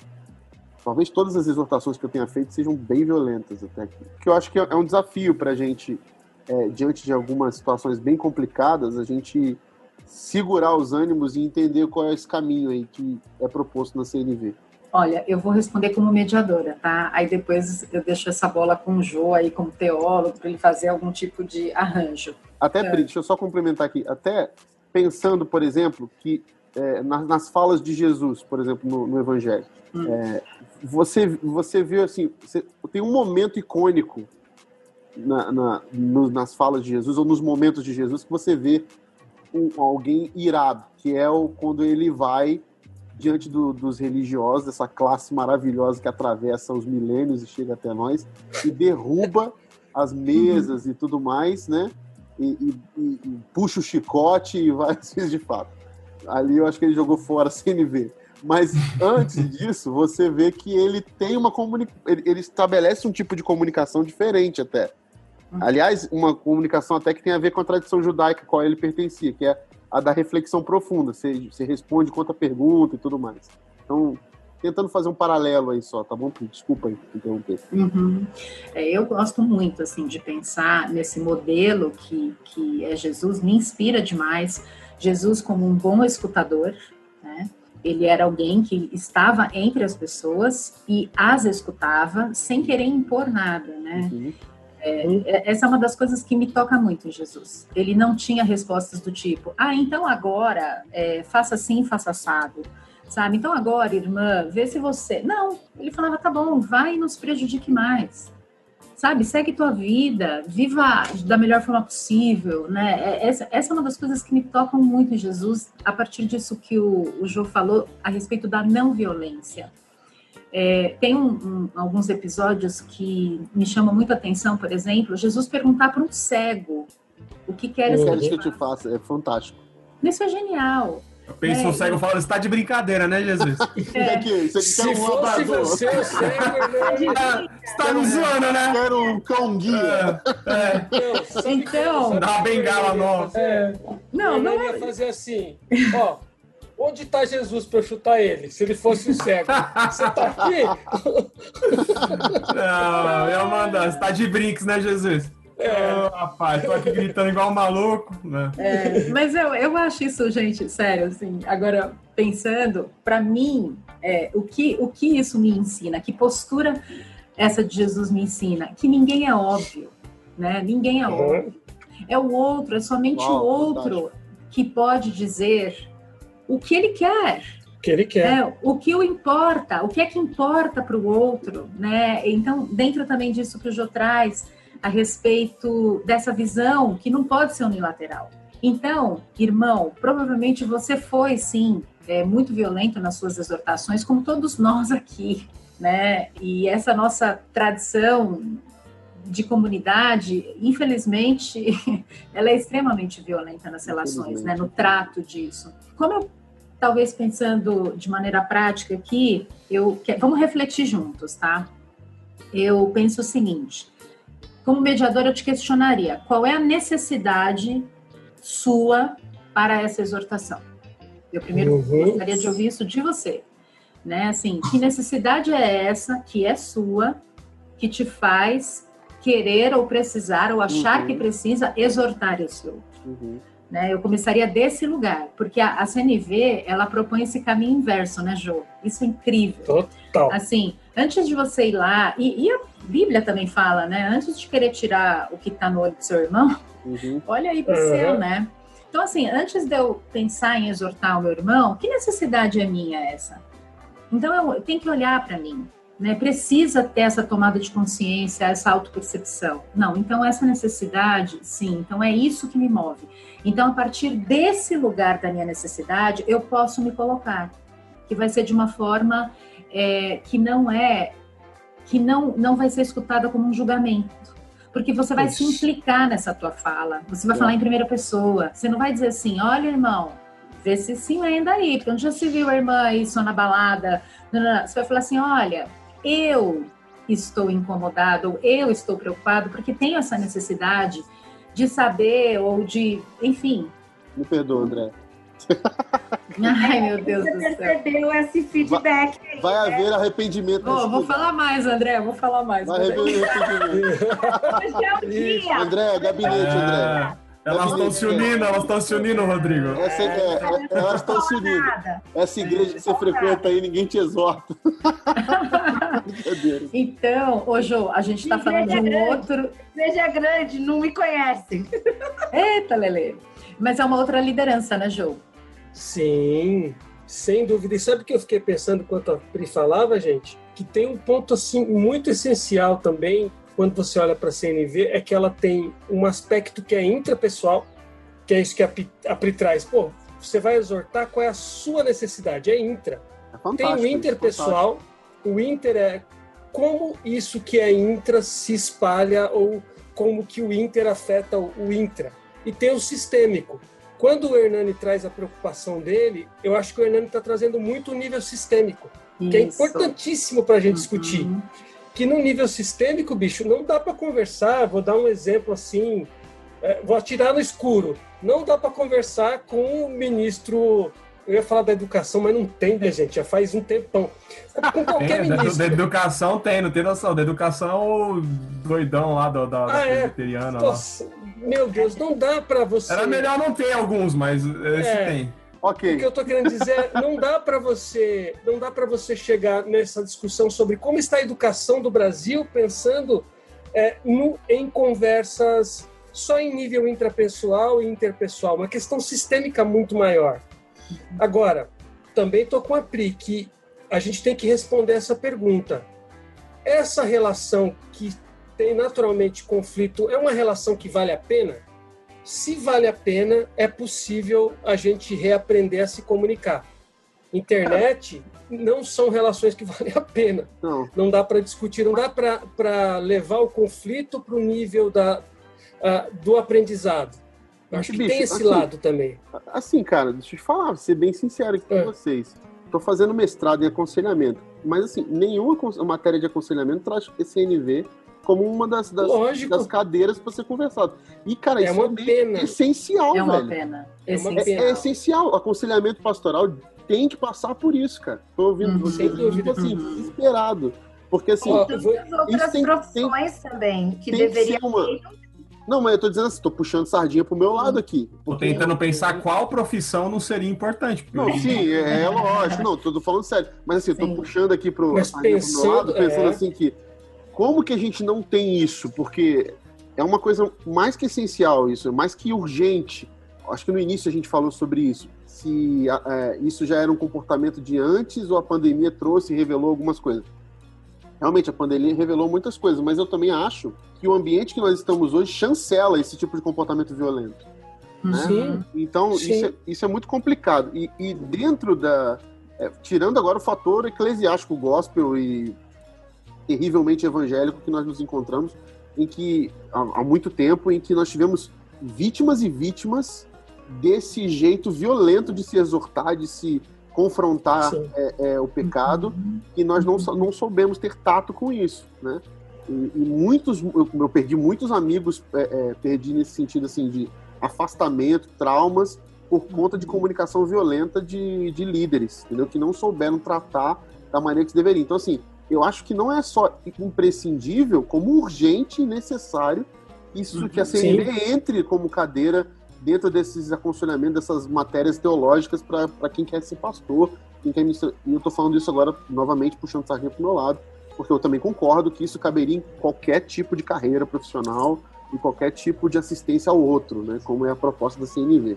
talvez todas as exortações que eu tenha feito sejam bem violentas até aqui. Que eu acho que é um desafio para a gente, é, diante de algumas situações bem complicadas, a gente segurar os ânimos e entender qual é esse caminho aí que é proposto na CNV.
Olha, eu vou responder como mediadora, tá? Aí depois eu deixo essa bola com o Jô aí como teólogo para ele fazer algum tipo de arranjo.
Até,
É.
Pri, deixa eu só complementar aqui. Até pensando, por exemplo, que é, nas, nas falas de Jesus, por exemplo, no, no Evangelho,
Hum.
é, você, você vê assim, você- tem um momento icônico na- na- no- nas falas de Jesus, ou nos momentos de Jesus, que você vê um- alguém irado, que é o, quando ele vai diante do- dos religiosos, dessa classe maravilhosa que atravessa os milênios e chega até nós, e derruba as mesas e tudo mais, né? E, e- e- puxa o chicote e vai [LAUGHS] assim de fato. Ali eu acho que ele jogou fora a CNV. Mas antes [LAUGHS] disso, você vê que ele tem uma comunicação. Ele, ele estabelece um tipo de comunicação diferente até. Aliás, uma comunicação até que tem a ver com a tradição judaica a qual ele pertencia, que é a da reflexão profunda. Você, você responde quanto a pergunta e tudo mais. Então, tentando fazer um paralelo aí só, tá bom? Desculpa aí interromper.
Uhum. É, eu gosto muito assim de pensar nesse modelo que, que é Jesus, me inspira demais. Jesus como um bom escutador, né? Ele era alguém que estava entre as pessoas e as escutava sem querer impor nada, né?
Uhum.
É, Essa é uma das coisas que me toca muito em Jesus. Ele não tinha respostas do tipo, ah, então agora é, faça assim, faça assado. Sabe? Então agora, irmã, vê se você. Não, ele falava, tá bom, vai e nos prejudique mais. Sabe? Segue tua vida, viva da melhor forma possível, né? É- Essa, essa é uma das coisas que me tocam muito em Jesus, a partir disso que o, o Jô falou a respeito da não violência. É, tem um- um- alguns episódios que me chamam muito a atenção, por exemplo, Jesus perguntar para um cego o que queres que
que eu
te
faça? É fantástico.
Isso é genial.
Eu penso
É,
o cego falando, você tá de brincadeira, né, Jesus? [LAUGHS]
Isso aqui, isso aqui
se
quer um
fosse
labrador.
você, o cego, [LAUGHS] né?
Você tá me zoando, né?
Quero um cão guia.
É,
Não,
Então,
Dá uma bengala nova.
É,
não, não
eu ia fazer assim, ó. Onde está Jesus para eu chutar ele? Se ele fosse o cego. Você tá aqui? [LAUGHS]
Não, eu mandar. Você tá de brinks, né, Jesus?
É.
Ô, rapaz, tô aqui gritando igual um maluco. Né?
É, mas eu, eu acho isso, gente, sério, assim, agora pensando, para mim, é, o, que, o que isso me ensina? Que postura essa de Jesus me ensina? Que ninguém é óbvio, né? Ninguém é
Uhum.
óbvio. É o outro, é somente
Uau,
o outro que pode dizer o que ele quer,
que ele quer.
é, o que o importa, o que é que importa para o outro, né? Então, dentro também disso que o Jô traz a respeito dessa visão que não pode ser unilateral. Então, irmão, provavelmente você foi sim é, muito violento nas suas exortações, como todos nós aqui, né? E essa nossa tradição de comunidade, infelizmente, [LAUGHS] ela é extremamente violenta nas relações, né? No trato disso. Como eu talvez pensando de maneira prática aqui, eu vamos refletir juntos, tá? Eu penso o seguinte: como mediadora, eu te questionaria qual é a necessidade sua para essa exortação? Eu primeiro uhum. gostaria de ouvir isso de você, né? Assim, que necessidade é essa que é sua, que te faz querer ou precisar ou achar uhum. que precisa exortar esse outro? Uhum. Né? Eu começaria desse lugar, porque a, a, CNV ela propõe esse caminho inverso, né, Jô? Isso é incrível.
Total.
Assim, antes de você ir lá, e, e a Bíblia também fala, né? Antes de querer tirar o que está no olho do seu irmão, uhum. [LAUGHS] olha aí para o uhum. seu, né? Então, assim, antes de eu pensar em exortar o meu irmão, que necessidade é minha essa? Então, eu tenho que olhar para mim né, precisa ter essa tomada de consciência, essa autopercepção. Não, então essa necessidade, sim, então é isso que me move. Então, a partir desse lugar da minha necessidade, eu posso me colocar, que vai ser de uma forma é, que não é, que não, não vai ser escutada como um julgamento. Porque você vai Ixi. se implicar nessa tua fala, você vai é. falar em primeira pessoa, você não vai dizer assim, olha, irmão, vê se sim ainda aí, porque onde já se viu a irmã aí só na balada, você vai falar assim, olha, eu estou incomodado, ou eu estou preocupado, porque tenho essa necessidade de saber ou de, enfim.
Me perdoa, André. [LAUGHS]
Ai, meu Deus Você do
céu. percebeu esse feedback
vai, aí, vai né? haver arrependimento.
Oh, vou falar mais, André, vou falar mais.
Vai haver arrependimento. [LAUGHS]
Hoje é o
André, gabinete, André.
Elas estão se unindo, elas estão se unindo, Rodrigo.
Essa, é, é, elas estão se unindo. Essa igreja que você frequenta aí, ninguém te exorta. [LAUGHS]
então, ô Jô, a gente está falando de um grande. outro.
Igreja grande, não me conhecem. [LAUGHS]
Eita, Lele. Mas é uma outra liderança, né, Jô?
Sim, sem dúvida. E sabe o que eu fiquei pensando enquanto a Pri falava, gente? Que tem um ponto assim muito essencial também quando você olha para a CNV é que ela tem um aspecto que é intrapessoal, que é isso que a, a Pri traz. Pô, você vai exortar qual é a sua necessidade, é intra. É tem o interpessoal, o inter é como isso que é intra se espalha ou como que o inter afeta o intra. E tem o sistêmico. Quando o Hernani traz a preocupação dele, eu acho que o Hernani está trazendo muito o nível sistêmico, isso. que é importantíssimo para a gente uhum. discutir que no nível sistêmico, bicho, não dá para conversar. Vou dar um exemplo assim, é, vou atirar no escuro. Não dá para conversar com o ministro. Eu ia falar da educação, mas não tem, né, gente? Já faz um tempão.
Com [LAUGHS] qualquer é, ministro. Da, educação tem, não tem noção. Da educação, doidão lá do, da, ah, da é? Nossa,
meu Deus, não dá para você.
Era melhor não ter alguns, mas esse é. tem.
O que eu estou querendo dizer é, não dá para você, não dá para você chegar nessa discussão sobre como está a educação do Brasil pensando é, no, em conversas só em nível intrapessoal e interpessoal, uma questão sistêmica muito maior. Agora, também estou com a Pri que a gente tem que responder essa pergunta. Essa relação que tem naturalmente conflito é uma relação que vale a pena? Se vale a pena, é possível a gente reaprender a se comunicar. Internet não são relações que [LAUGHS] valem a pena. Não, não dá para discutir, não dá para levar o conflito para o nível da, uh, do aprendizado. Acho que bicho, tem esse assim, lado também.
Assim, cara, deixa eu te falar, vou ser bem sincero aqui com é. vocês. Estou fazendo mestrado em aconselhamento, mas assim, nenhuma matéria de aconselhamento traz esse NV como uma das, das, das cadeiras para ser conversado. E, cara, é isso uma é pena. essencial,
é uma
velho.
Pena.
É, uma pena. É, é essencial. Aconselhamento pastoral tem que passar por isso, cara. Tô ouvindo uhum, você, tipo assim, uhum. desesperado. Porque assim.
Oh, tem outras tem, profissões tem, também que deveriam uma...
Não, mas eu tô dizendo assim, tô puxando sardinha pro meu lado aqui.
Tô tentando pensar qual profissão não seria importante.
Não, sim, é, é, lógico. Não, tô, tô falando sério. Mas assim, sim. tô puxando aqui pro,
pensando, pro meu lado,
pensando é... assim que como que a gente não tem isso? Porque é uma coisa mais que essencial isso, mais que urgente. Acho que no início a gente falou sobre isso. Se é, isso já era um comportamento de antes ou a pandemia trouxe e revelou algumas coisas. Realmente, a pandemia revelou muitas coisas, mas eu também acho que o ambiente que nós estamos hoje chancela esse tipo de comportamento violento. Né? Sim. Então, Sim. Isso, é, isso é muito complicado. E, e dentro da. É, tirando agora o fator eclesiástico, gospel e terrivelmente evangélico que nós nos encontramos, em que há, há muito tempo, em que nós tivemos vítimas e vítimas desse jeito violento de se exortar, de se confrontar é, é, o pecado, uhum. e nós não, não soubemos ter tato com isso, né? E, e muitos, eu, eu, perdi muitos amigos, é, é, perdi nesse sentido assim de afastamento, traumas, por conta de comunicação violenta de, de líderes, entendeu? Que não souberam tratar da maneira que se deveria. Então, assim, eu acho que não é só imprescindível, como urgente e necessário isso uhum, que a CNB sim. entre como cadeira dentro desses aconselhamentos, dessas matérias teológicas para quem quer ser pastor, quem quer E eu estou falando isso agora, novamente, puxando sardinha para o meu lado, porque eu também concordo que isso caberia em qualquer tipo de carreira profissional e qualquer tipo de assistência ao outro, né, como é a proposta da CNV.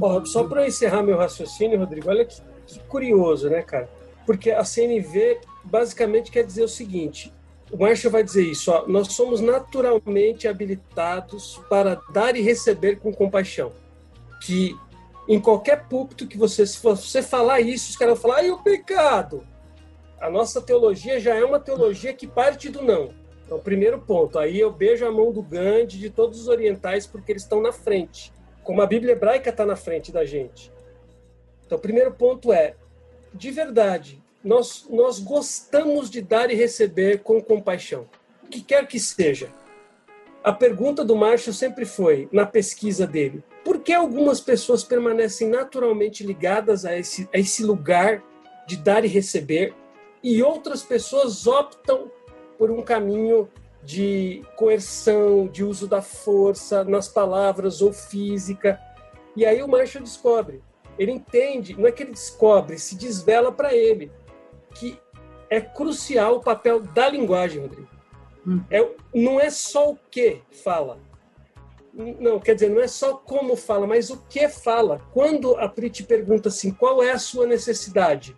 Oh, só para encerrar meu raciocínio, Rodrigo, olha que, que curioso, né, cara? Porque a CNV basicamente quer dizer o seguinte: o Marshall vai dizer isso, ó, nós somos naturalmente habilitados para dar e receber com compaixão. Que em qualquer púlpito que você, se você falar isso, os caras vão falar, e o pecado? A nossa teologia já é uma teologia que parte do não. Então, primeiro ponto, aí eu beijo a mão do Gandhi, de todos os orientais, porque eles estão na frente. Como a Bíblia hebraica está na frente da gente. Então, o primeiro ponto é, de verdade, nós, nós gostamos de dar e receber com compaixão, o que quer que seja. A pergunta do Marshall sempre foi, na pesquisa dele, por que algumas pessoas permanecem naturalmente ligadas a esse, a esse lugar de dar e receber e outras pessoas optam por um caminho de coerção, de uso da força nas palavras ou física. E aí o Marshall descobre. Ele entende, não é que ele descobre, se desvela para ele que é crucial o papel da linguagem, Rodrigo. Hum. É, não é só o que fala. Não, quer dizer, não é só como fala, mas o que fala. Quando a Pri te pergunta assim, qual é a sua necessidade?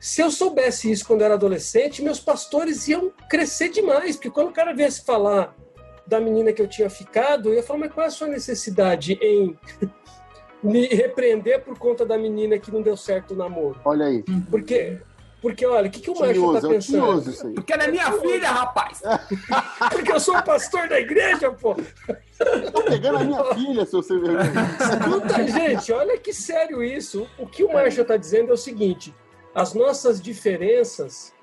Se eu soubesse isso quando eu era adolescente, meus pastores iam crescer demais, porque quando o cara viesse falar da menina que eu tinha ficado, eu ia falar, mas qual é a sua necessidade em [LAUGHS] me repreender por conta da menina que não deu certo o namoro?
Olha aí.
Porque porque, olha, o que, que o Marshall tá é pensando?
É Porque ela é minha filha, rapaz! [LAUGHS]
Porque eu sou o pastor da igreja, pô!
Tô pegando a minha filha, seu você
Escuta, gente, olha que sério isso. O que o Marshall tá dizendo é o seguinte: as nossas diferenças,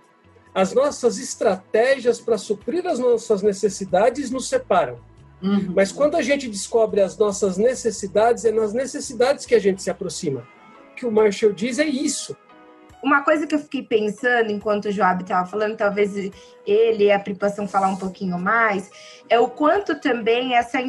as nossas estratégias para suprir as nossas necessidades nos separam. Uhum. Mas quando a gente descobre as nossas necessidades, é nas necessidades que a gente se aproxima. O que o Marshall diz é isso.
Uma coisa que eu fiquei pensando enquanto o Joab estava falando, talvez ele e a Pripação falar um pouquinho mais, é o quanto também essa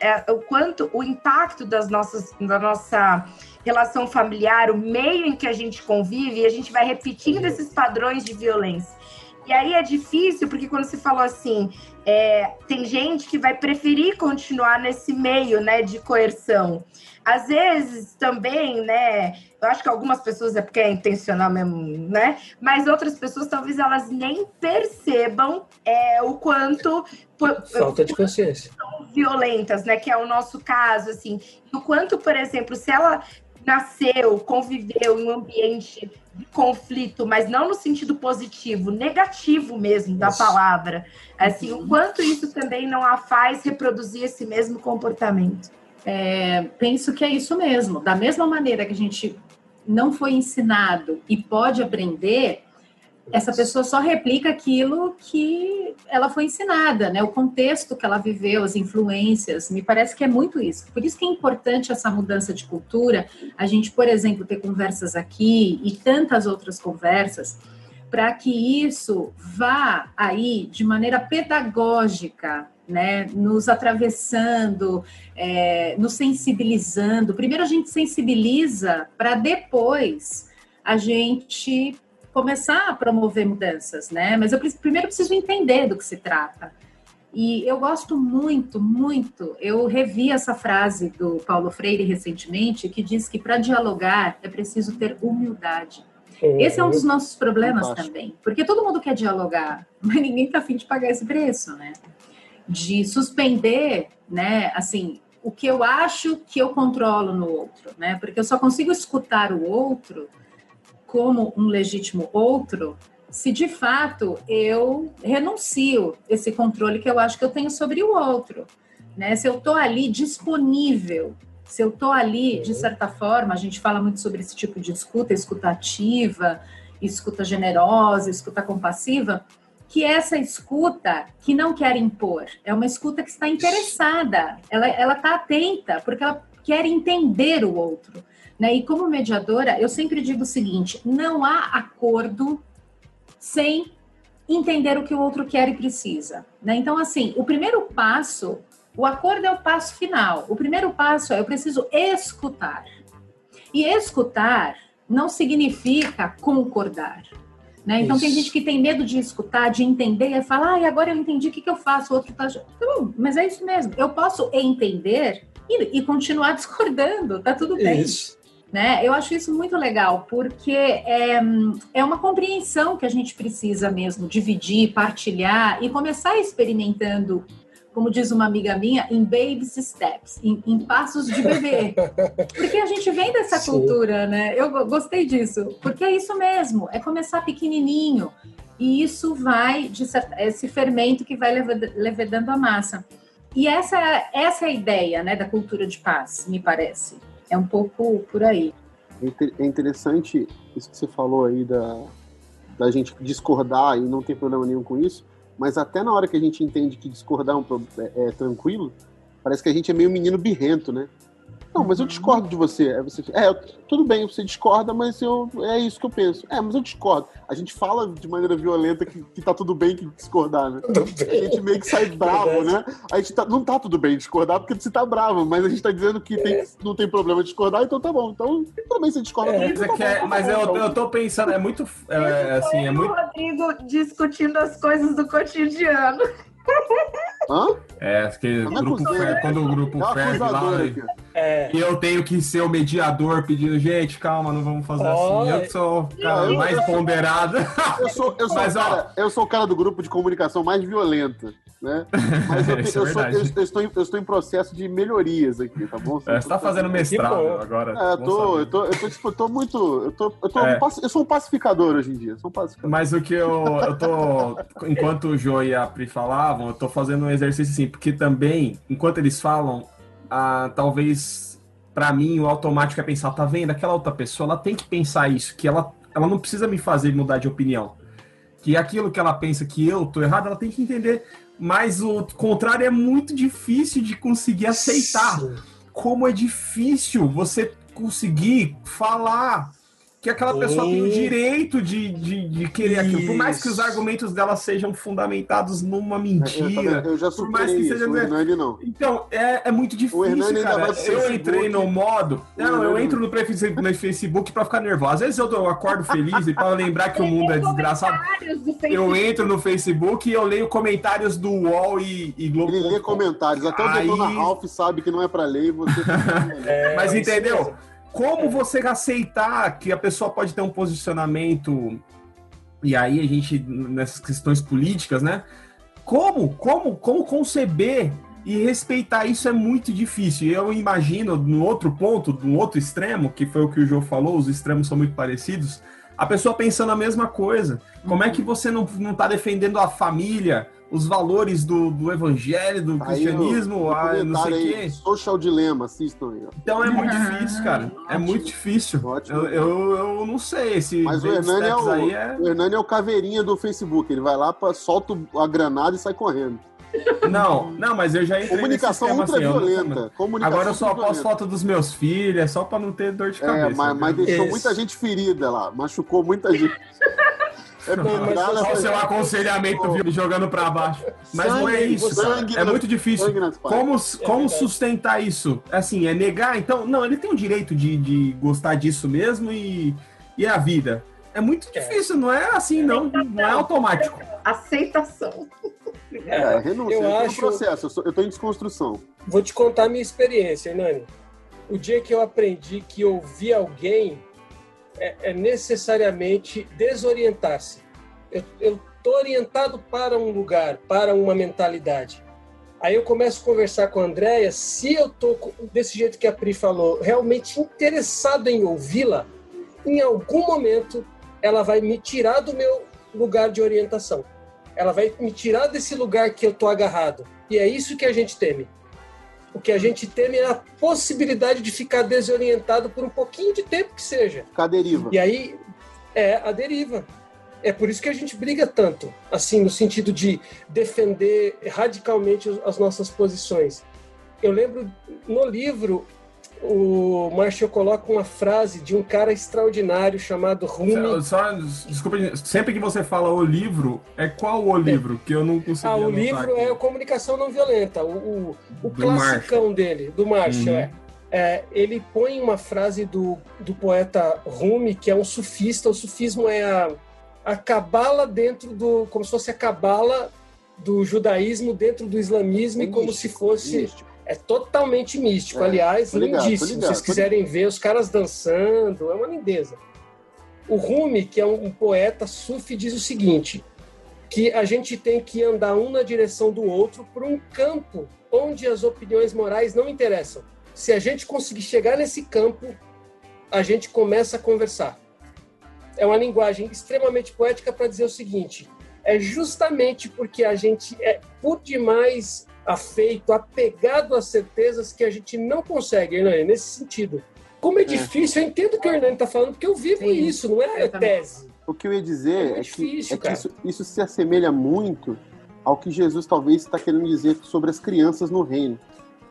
é, o quanto o impacto das nossas da nossa relação familiar, o meio em que a gente convive, e a gente vai repetindo esses padrões de violência. E aí é difícil, porque quando você falou assim, é, tem gente que vai preferir continuar nesse meio né, de coerção. Às vezes também, né? Eu acho que algumas pessoas é porque é intencional mesmo, né? Mas outras pessoas talvez elas nem percebam é, o quanto
falta de consciência
são violentas, né? Que é o nosso caso, assim. O quanto, por exemplo, se ela nasceu, conviveu em um ambiente de conflito, mas não no sentido positivo, negativo mesmo da palavra. Assim, o quanto isso também não a faz reproduzir esse mesmo comportamento.
É, penso que é isso mesmo. Da mesma maneira que a gente não foi ensinado e pode aprender, essa pessoa só replica aquilo que ela foi ensinada, né? O contexto que ela viveu, as influências, me parece que é muito isso. Por isso que é importante essa mudança de cultura, a gente, por exemplo, ter conversas aqui e tantas outras conversas, para que isso vá aí de maneira pedagógica, né, nos atravessando, é, nos sensibilizando. Primeiro a gente sensibiliza para depois a gente começar a promover mudanças, né? Mas eu primeiro preciso entender do que se trata. E eu gosto muito, muito. Eu revi essa frase do Paulo Freire recentemente, que diz que para dialogar é preciso ter humildade. Esse é um dos nossos problemas também, porque todo mundo quer dialogar, [LAUGHS] mas ninguém está afim de pagar esse preço, né? De suspender, né? Assim, o que eu acho que eu controlo no outro, né? Porque eu só consigo escutar o outro como um legítimo outro se de fato eu renuncio esse controle que eu acho que eu tenho sobre o outro. Né? Se eu estou ali disponível, se eu estou ali, de certa forma, a gente fala muito sobre esse tipo de escuta, escuta ativa, escuta generosa, escuta compassiva, que essa escuta que não quer impor, é uma escuta que está interessada, ela está atenta, porque ela quer entender o outro. Né? E como mediadora, eu sempre digo o seguinte: não há acordo sem entender o que o outro quer e precisa. Né? Então, assim, o primeiro passo, o acordo é o passo final. O primeiro passo é eu preciso escutar. E escutar não significa concordar. Né? Então, Isso. tem gente que tem medo de escutar, de entender, e fala, ah, agora eu entendi, o que, que eu faço? O outro tá. Então, mas é isso mesmo. Eu posso entender e, e continuar [LAUGHS] discordando, tá tudo bem. Isso. Né? Eu acho isso muito legal, porque é, é uma compreensão que a gente precisa mesmo dividir, partilhar e começar experimentando, como diz uma amiga minha, em baby steps, em, em passos de bebê. [LAUGHS] Porque a gente vem dessa Sim. cultura, né? Eu gostei disso, porque é isso mesmo, é começar pequenininho. E isso vai, esse fermento que vai levedando a massa. E essa, essa é a ideia né, da cultura de paz, me parece. É um pouco por aí.
É interessante isso que você falou aí da, da gente discordar e não ter problema nenhum com isso, mas até na hora que a gente entende que discordar é, um, é, é tranquilo, parece que a gente é meio menino birrento, né? Não, mas eu discordo de você. Aí você, é, tudo bem, você discorda, mas eu, é isso que eu penso. É, mas eu discordo. A gente fala de maneira violenta que, que tá tudo bem que discordar, né? A gente meio que sai [LAUGHS] bravo, né? A gente tá, não tá tudo bem discordar porque você tá bravo, mas a gente tá dizendo que tem, não tem problema discordar, então tá bom. Então, tudo bem você discorda. É,
mas, tá é, é mas eu, eu tô pensando, é muito. É, assim, é muito.
O Rodrigo discutindo as coisas do cotidiano.
Hã? É, que grupo fer, quando o grupo é ferve lá, né? é. e eu tenho que ser o mediador pedindo, gente, calma, não vamos fazer oh, assim. Eu sou o cara eu, mais ponderado.
Eu sou, eu, sou [LAUGHS] Mas, cara, eu sou o cara do grupo de comunicação mais violenta né? [LAUGHS] Mas eu, te, eu, é eu, eu, estou em, eu estou em processo de melhorias aqui, tá bom?
É, você está fazendo mestrado agora.
É, eu tô, eu tô, eu tô, tipo, eu tô muito. Eu, tô, eu, tô, é. eu sou um pacificador hoje em dia. Sou um pacificador.
Mas o que eu, eu tô. Enquanto o Jo e a Pri falavam, eu tô fazendo um exercício assim, porque também, enquanto eles falam, ah, talvez para mim o automático é pensar, tá vendo? Aquela outra pessoa, ela tem que pensar isso, que ela, ela não precisa me fazer mudar de opinião que aquilo que ela pensa que eu tô errado, ela tem que entender. Mas o contrário é muito difícil de conseguir aceitar. Como é difícil você conseguir falar que aquela pessoa tem o direito de, de, de querer isso. aquilo. Por mais que os argumentos dela sejam fundamentados numa mentira.
Eu, eu já por mais que seja isso, o Hernani não.
Então, é, é muito difícil, cara. Eu entrei no modo... Não, eu entro no, no Facebook pra ficar nervoso. Às vezes eu, eu acordo feliz e para lembrar que o mundo é desgraçado. Eu entro no Facebook e eu leio comentários do UOL e, e Globo.
Ele lê comentários. Até o Detona Ralph sabe que não é pra ler e você... [LAUGHS]
é, Mas entendeu? Como você aceitar que a pessoa pode ter um posicionamento, e aí a gente, nessas questões políticas, né? Como, como, como conceber e respeitar isso é muito difícil. Eu imagino, no outro ponto, no outro extremo, que foi o que o João falou, os extremos são muito parecidos, a pessoa pensando a mesma coisa. Como é que você não, não tá defendendo a família, os valores do, do evangelho, do cristianismo, ah, não sei o quê.
Social Dilema, assistam aí.
Então é muito [LAUGHS] difícil, cara. É muito difícil. Eu, eu, eu, não sei. Esse
Mas o Hernani, é o, é... o Hernani é o caveirinha do Facebook. Ele vai lá, pra, solta a granada e sai correndo.
Não, não, mas eu já entrei
Comunicação ultra assim, violenta.
Comunicação Agora eu só posto foto dos meus filhos, é só pra não ter dor de é, cabeça.
É, mas, mas deixou muita gente ferida lá, machucou muita gente. [LAUGHS]
É Olha o seu aconselhamento oh. jogando para baixo. Mas sangue, não é isso. Sangue é muito difícil. Como, como sustentar isso? Assim, é negar? Então, não, ele tem o direito de, de gostar disso mesmo e, e é a vida. É muito é. difícil, não é assim, não. Não é automático.
Aceitação.
É, é renúncia. Eu, eu acho... um processo, eu, sou, eu tô em desconstrução.
Vou te contar a minha experiência, Nani. O dia que eu aprendi que ouvir alguém é, é necessariamente desorientar-se. Eu estou orientado para um lugar, para uma mentalidade. Aí eu começo a conversar com a Andrea, se eu estou desse jeito que a Pri falou, realmente interessado em ouvi-la, em algum momento ela vai me tirar do meu lugar de orientação. Ela vai me tirar desse lugar que eu estou agarrado. E é isso que a gente teme. O que a gente teme é a possibilidade de ficar desorientado por um pouquinho de tempo que seja.
Ficar deriva.
E aí é a deriva. É por isso que a gente briga tanto, assim, no sentido de defender radicalmente as nossas posições. Eu lembro no livro o Marshall coloca uma frase de um cara extraordinário chamado Rumi.
Só, desculpa, sempre que você fala o livro, é qual o livro? Que eu não consegui
Ah, o livro aqui. é Comunicação Não Violenta, o, o, o classicão Marshall. dele, do Marshall, uhum. é. é. Ele põe uma frase do, do poeta Rumi, que é um sufista. O sufismo é a, a cabala dentro do... como se fosse a cabala do judaísmo dentro do islamismo, é místico, como se fosse... Místico é totalmente místico. É, Aliás, ligado, lindíssimo. Se vocês quiserem ver os caras dançando, é uma lindeza. O Rumi, que é um, um poeta sufi, diz o seguinte: que a gente tem que andar um na direção do outro por um campo onde as opiniões morais não interessam. Se a gente conseguir chegar nesse campo, a gente começa a conversar. É uma linguagem extremamente poética para dizer o seguinte: é justamente porque a gente é por demais afeito, apegado às certezas que a gente não consegue, Hernani, nesse sentido. Como é, é. difícil, eu entendo o que o Hernani está falando, porque eu vivo Sim, isso, não é tese.
O que eu ia dizer é, é difícil, que, é que isso, isso, se assemelha muito ao que Jesus talvez está querendo dizer sobre as crianças no reino.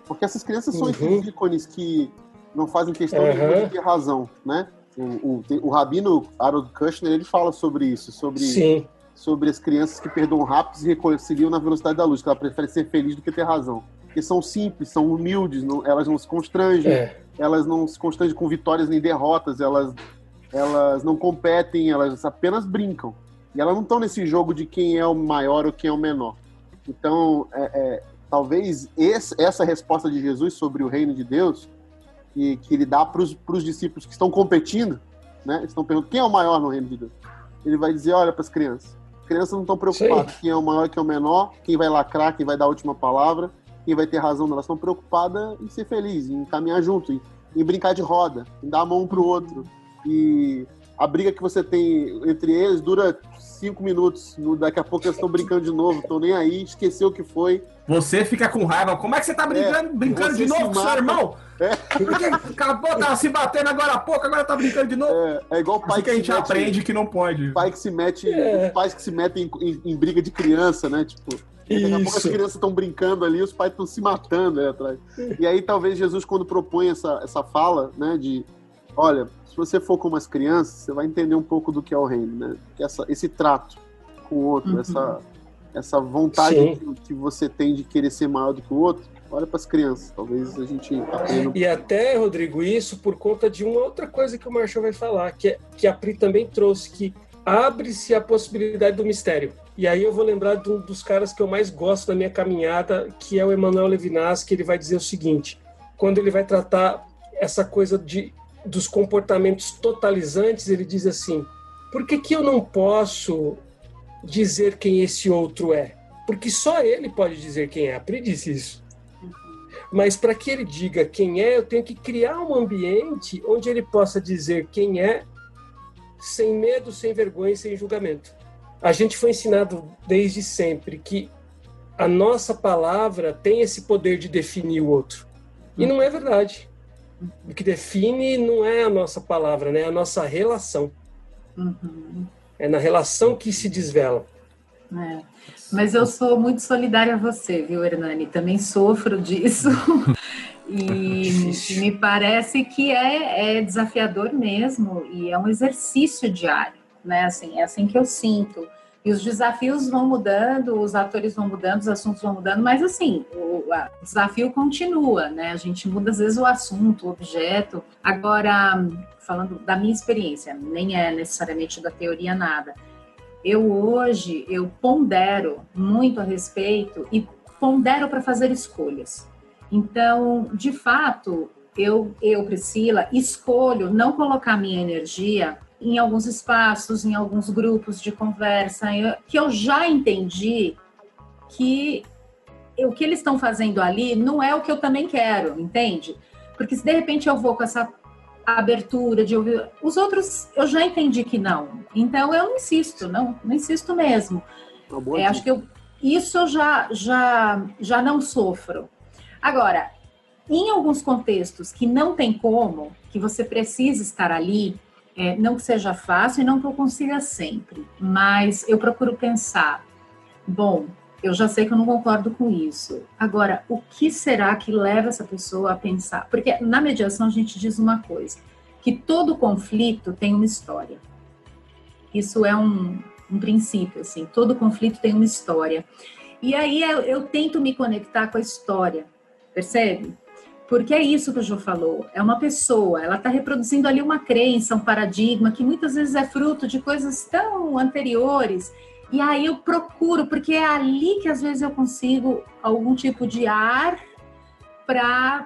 Porque essas crianças são uhum. ícones que não fazem questão uhum. de ter razão, né? O, o, o rabino Harold Kushner, ele fala sobre isso, sobre Sim sobre as crianças que perdoam rápido e reconciliam na velocidade da luz, que ela prefere ser feliz do que ter razão. Porque são simples, são humildes, não, elas não se constrangem, é. elas não se constrangem com vitórias nem derrotas, elas, elas não competem, elas apenas brincam. E elas não estão nesse jogo de quem é o maior ou quem é o menor. Então, é, é, talvez esse, essa resposta de Jesus sobre o reino de Deus, que, que ele dá para os discípulos que estão competindo, né? estão perguntando quem é o maior no reino de Deus. Ele vai dizer: olha para as crianças, crianças não estão preocupadas quem é o maior, quem é o menor, quem vai lacrar, quem vai dar a última palavra, quem vai ter razão. Elas estão preocupadas em ser feliz, em caminhar junto, em, em brincar de roda, em dar a mão um pro outro. E a briga que você tem entre eles dura cinco minutos. Daqui a pouco eles estão brincando de novo, estão nem aí, esqueceu o que foi.
Você fica com raiva. Como é que você tá brincando, é, brincando de novo com seu irmão? É. Porque acabou, tava se batendo agora há pouco, agora tá brincando de novo.
É, é igual pai
assim que,
que
a gente aprende que não pode.
Pai que se mete, é. pais que se metem em, em, em, briga de criança, né? Tipo, daqui a pouco as crianças estão brincando ali, os pais estão se matando aí atrás. E aí talvez Jesus, quando propõe essa, essa fala, né, de olha, você for como as crianças, você vai entender um pouco do que é o reino, né? Que essa, esse trato com o outro, uhum. essa, essa vontade que, que você tem de querer ser maior do que o outro, olha para as crianças. Talvez a gente aprenda.
E até, Rodrigo, isso por conta de uma outra coisa que o Marshall vai falar, que, é, que a Pri também trouxe, que abre-se a possibilidade do mistério. E aí eu vou lembrar de um dos caras que eu mais gosto da minha caminhada, que é o Emmanuel Levinas, que ele vai dizer o seguinte, quando ele vai tratar essa coisa de, dos comportamentos totalizantes, ele diz assim, por que, que eu não posso dizer quem esse outro é? Porque só ele pode dizer quem é. A Pri disse isso. Mas para que ele diga quem é, eu tenho que criar um ambiente onde ele possa dizer quem é, sem medo, sem vergonha e sem julgamento. A gente foi ensinado desde sempre que a nossa palavra tem esse poder de definir o outro. E não é verdade. O que define não é a nossa palavra, né? é a nossa relação. Uhum. É na relação que se desvela.
É. Mas eu sou muito solidária a você, viu, Hernani? Também sofro disso. [LAUGHS] e me parece que é, é, desafiador mesmo e é um exercício diário, né? Assim, é assim que eu sinto. E os desafios vão mudando, os atores vão mudando, os assuntos vão mudando, mas assim, o, o desafio continua, né? A gente muda às vezes o assunto, o objeto. Agora, falando da minha experiência, nem é necessariamente da teoria nada eu hoje eu pondero muito a respeito e pondero para fazer escolhas. Então, de fato, eu, eu, Priscila, escolho não colocar minha energia em alguns espaços, em alguns grupos de conversa, que eu já entendi que o que eles estão fazendo ali não é o que eu também quero, entende? Porque se de repente eu vou com essa abertura de ouvir. Os outros eu já entendi que não. Então eu não insisto, não, não insisto mesmo. É, acho que eu, isso eu já, já, já não sofro. Agora, em alguns contextos que não tem como, que você precisa estar ali, é, não que seja fácil e não que eu consiga sempre, mas eu procuro pensar, bom, eu já sei que eu não concordo com isso. Agora, o que será que leva essa pessoa a pensar? Porque na mediação a gente diz uma coisa, que todo conflito tem uma história. Isso é um, um princípio, assim, todo conflito tem uma história. E aí eu, eu tento me conectar com a história, percebe? Porque é isso que o Jô falou, é uma pessoa, ela está reproduzindo ali uma crença, um paradigma que muitas vezes é fruto de coisas tão anteriores e aí eu procuro, porque é ali que às vezes eu consigo algum tipo de ar para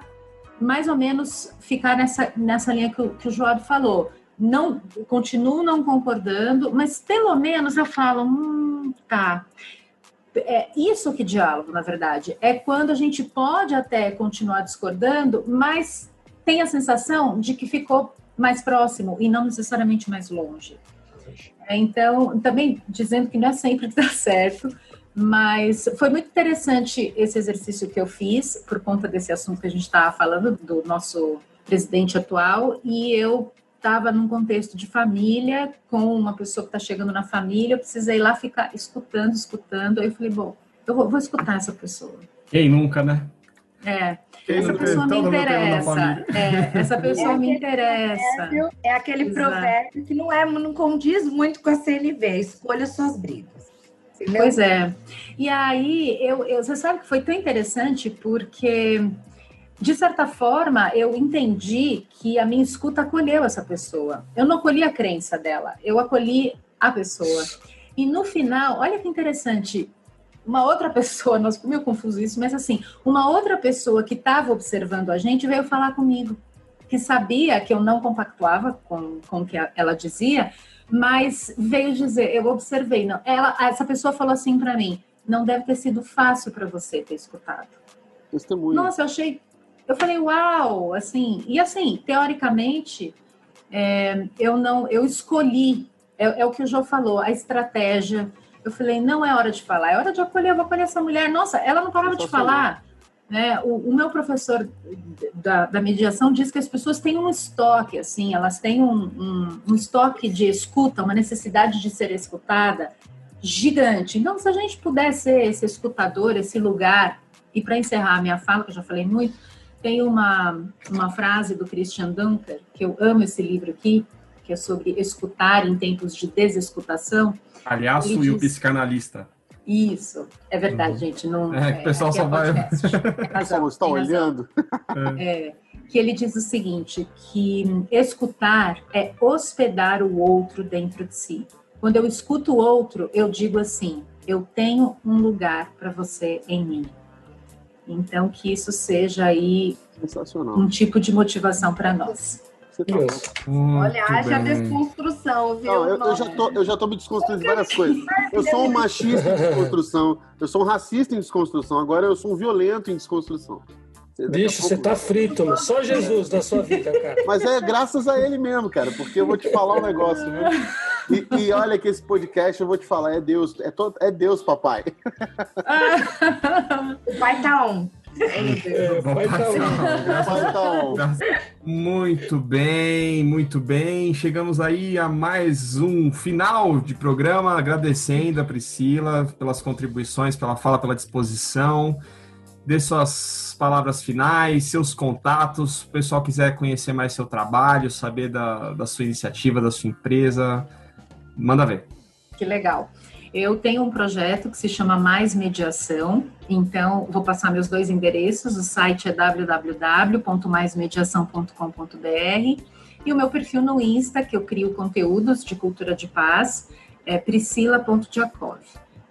mais ou menos ficar nessa, nessa linha que, o, que o Joab falou. Não continuo não concordando, mas pelo menos eu falo, hum, tá. É isso que diálogo, na verdade, é quando a gente pode até continuar discordando, mas tem a sensação de que ficou mais próximo e não necessariamente mais longe. Então, também dizendo que não é sempre que dá [LAUGHS] certo, mas foi muito interessante esse exercício que eu fiz, por conta desse assunto que a gente estava falando, do nosso presidente atual, e eu estava num contexto de família, com uma pessoa que está chegando na família, eu precisei lá ficar escutando, escutando, aí eu falei, bom, eu vou, vou escutar essa pessoa.
Quem nunca, né?
É, essa pessoa me interessa. É, essa pessoa é me interessa.
É aquele Exato. provérbio que não, é, não condiz muito com a CNV. Escolha suas brigas.
Entendeu? Pois é. E aí, eu, eu, você sabe que foi tão interessante porque, de certa forma, eu entendi que a minha escuta acolheu essa pessoa. Eu não acolhi a crença dela, eu acolhi a pessoa. E no final, olha que interessante, uma outra [LAUGHS] pessoa, nós meio confuso isso, mas assim, uma outra pessoa que estava observando a gente veio falar comigo, que sabia que eu não compactuava com, com o que ela dizia, mas veio dizer, eu observei, não, ela, essa pessoa falou assim para mim, não deve ter sido fácil para você ter escutado.
Testemunho.
Nossa, eu achei, eu falei, uau, assim, e assim, teoricamente, é, eu não, eu escolhi, é, é o que o João falou, a estratégia, eu falei, não é hora de falar, é hora de acolher, eu vou acolher essa mulher. Nossa, ela não parava de falar. Né? O, o, meu professor da, da, mediação diz que as pessoas têm um estoque, assim, elas têm um, um, um estoque de escuta, uma necessidade de ser escutada gigante. Então, se a gente puder ser esse escutador, esse lugar, e para encerrar a minha fala, que eu já falei muito, tem uma, uma frase do Christian Dunker, que eu amo esse livro aqui, que é sobre escutar em tempos de desescutação.
Palhaço e diz... o psicanalista.
Isso, é verdade, uhum. gente. Não,
é, é, o pessoal só [LAUGHS] é vai.
Razão, está olhando.
É, que ele diz o seguinte: que escutar é hospedar o outro dentro de si. Quando eu escuto o outro, eu digo assim: eu tenho um lugar para você em mim. Então, que isso seja aí um tipo de motivação para nós.
Olha, haja desconstrução, viu? Não,
eu, eu, já tô, eu já tô me desconstruindo várias coisas. Eu sou um machista em desconstrução, eu sou um racista em desconstrução, agora eu sou um violento em desconstrução.
Bicho, você tá frito, mano. Só Jesus na sua vida, cara.
Mas é graças a ele mesmo, cara, porque eu vou te falar um negócio, viu? E, e olha que esse podcast, eu vou te falar, é Deus, é, todo, é Deus, papai. [LAUGHS]
Vai tá on.
Muito bem, muito bem. Chegamos aí a mais um final de programa, agradecendo a Priscila pelas contribuições, pela fala, pela disposição. Dê suas palavras finais, seus contatos. O pessoal quiser conhecer mais seu trabalho, saber da, da sua iniciativa, da sua empresa, manda ver.
Que legal. Eu tenho um projeto que se chama Mais Mediação, então vou passar meus dois endereços. O site é www.maismediação.com.br e o meu perfil no Insta, que eu crio conteúdos de cultura de paz, é priscila.diakov.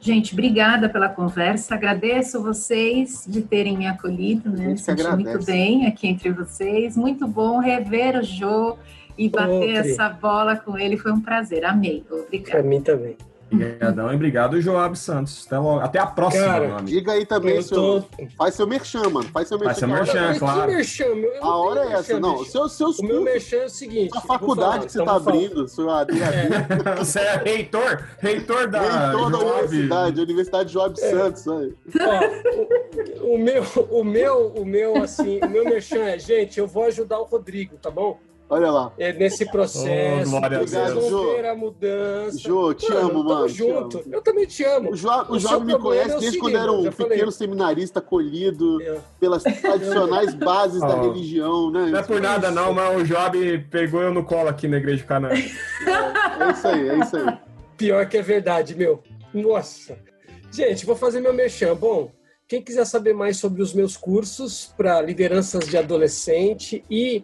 Gente, obrigada pela conversa. Agradeço vocês de terem me acolhido, né? Me senti muito bem aqui entre vocês. Muito bom rever o Jô e bater essa bola com ele. Foi um prazer. Amei. Obrigada.
Para mim também.
Obrigadão e obrigado, Joab Santos. Até, logo. Até a próxima,
Cara,
meu amigo.
Diga aí também,
Eu
seu,
tô...
faz seu merchan, mano. Faz seu merchan.
Faz seu
hora-
merchan. Claro.
Que merchan?
A hora é essa. Não,
bicho.
seus, seus
O meu merchan é o seguinte.
a faculdade
falar,
que você
então
tá
falar.
abrindo, seu [LAUGHS] ADAD.
Você é reitor? Reitor da
Reitor da
Joab.
universidade, Universidade Joab
É.
Santos. Aí.
Ó, o, o meu, o meu, o meu, assim, o meu merchan é, gente, eu vou ajudar o Rodrigo, tá bom?
Olha lá.
É nesse processo.
Oh, glória a
vocês
Deus.
vão
Jô.
ver a mudança.
Jô, te amo,
tamo
mano, te
junto.
amo.
Eu também te amo.
O
seu
me conhece
é
desde quando
seguinte,
era um
já falei.
pequeno seminarista colhido
É.
pelas tradicionais [LAUGHS] bases da
Oh.
religião, né?
Não é por nada, não, mas o Job pegou eu no colo aqui na Igreja de Canaã.
É isso aí, é isso aí.
Pior que é verdade, meu. Nossa. Gente, vou fazer meu merchan. Bom, quem quiser saber mais sobre os meus cursos para lideranças de adolescente e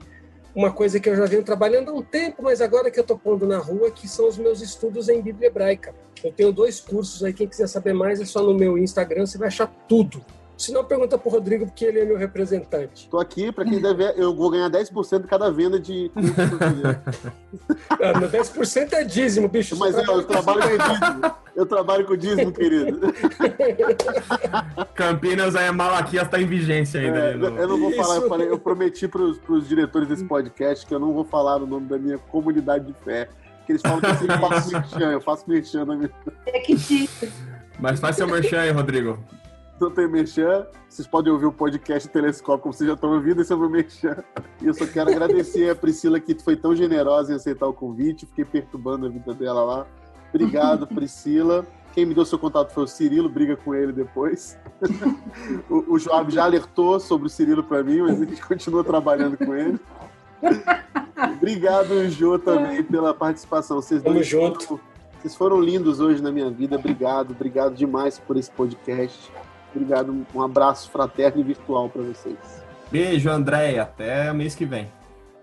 uma coisa que eu já venho trabalhando há um tempo, mas agora que eu tô pondo na rua, que são os meus estudos em Bíblia Hebraica. Eu tenho dois cursos aí, quem quiser saber mais é só no meu Instagram, você vai achar tudo. Se não, pergunta pro Rodrigo, porque ele é meu representante.
Tô aqui, pra quem deve, eu vou ganhar 10% de cada venda de eu. [LAUGHS]
Ah, meu 10% é dízimo, bicho.
Mas
Você
é, eu trabalho com dízimo. Eu trabalho com dízimo, querido.
Campinas, aí Malaquias tá em vigência ainda.
É,
no-
eu não vou
Isso.
falar, eu, falei, eu prometi pros, pros diretores desse podcast que eu não vou falar o nome da minha comunidade de fé. Que eles falam que eu sempre faço merchan, eu faço merchan na minha.
É que te...
Mas faz seu merchan aí, Rodrigo.
Não tem merchan, vocês podem ouvir o podcast Telescópio, como vocês já estão ouvindo, esse é o meu merchan. E eu só quero agradecer a Priscila, que foi tão generosa em aceitar o convite, fiquei perturbando a vida dela lá. Obrigado, [LAUGHS] Priscila. Quem me deu seu contato foi o Cirilo, briga com ele depois. o, o Joab já alertou sobre o Cirilo para mim, mas a gente continua trabalhando com ele. Obrigado, Jô, também, pela participação. Vocês
Tamo junto.
Vocês foram lindos hoje na minha vida. Obrigado, obrigado demais por esse podcast. Obrigado, um abraço fraterno e virtual para vocês.
Beijo, Andréia. Até mês que vem.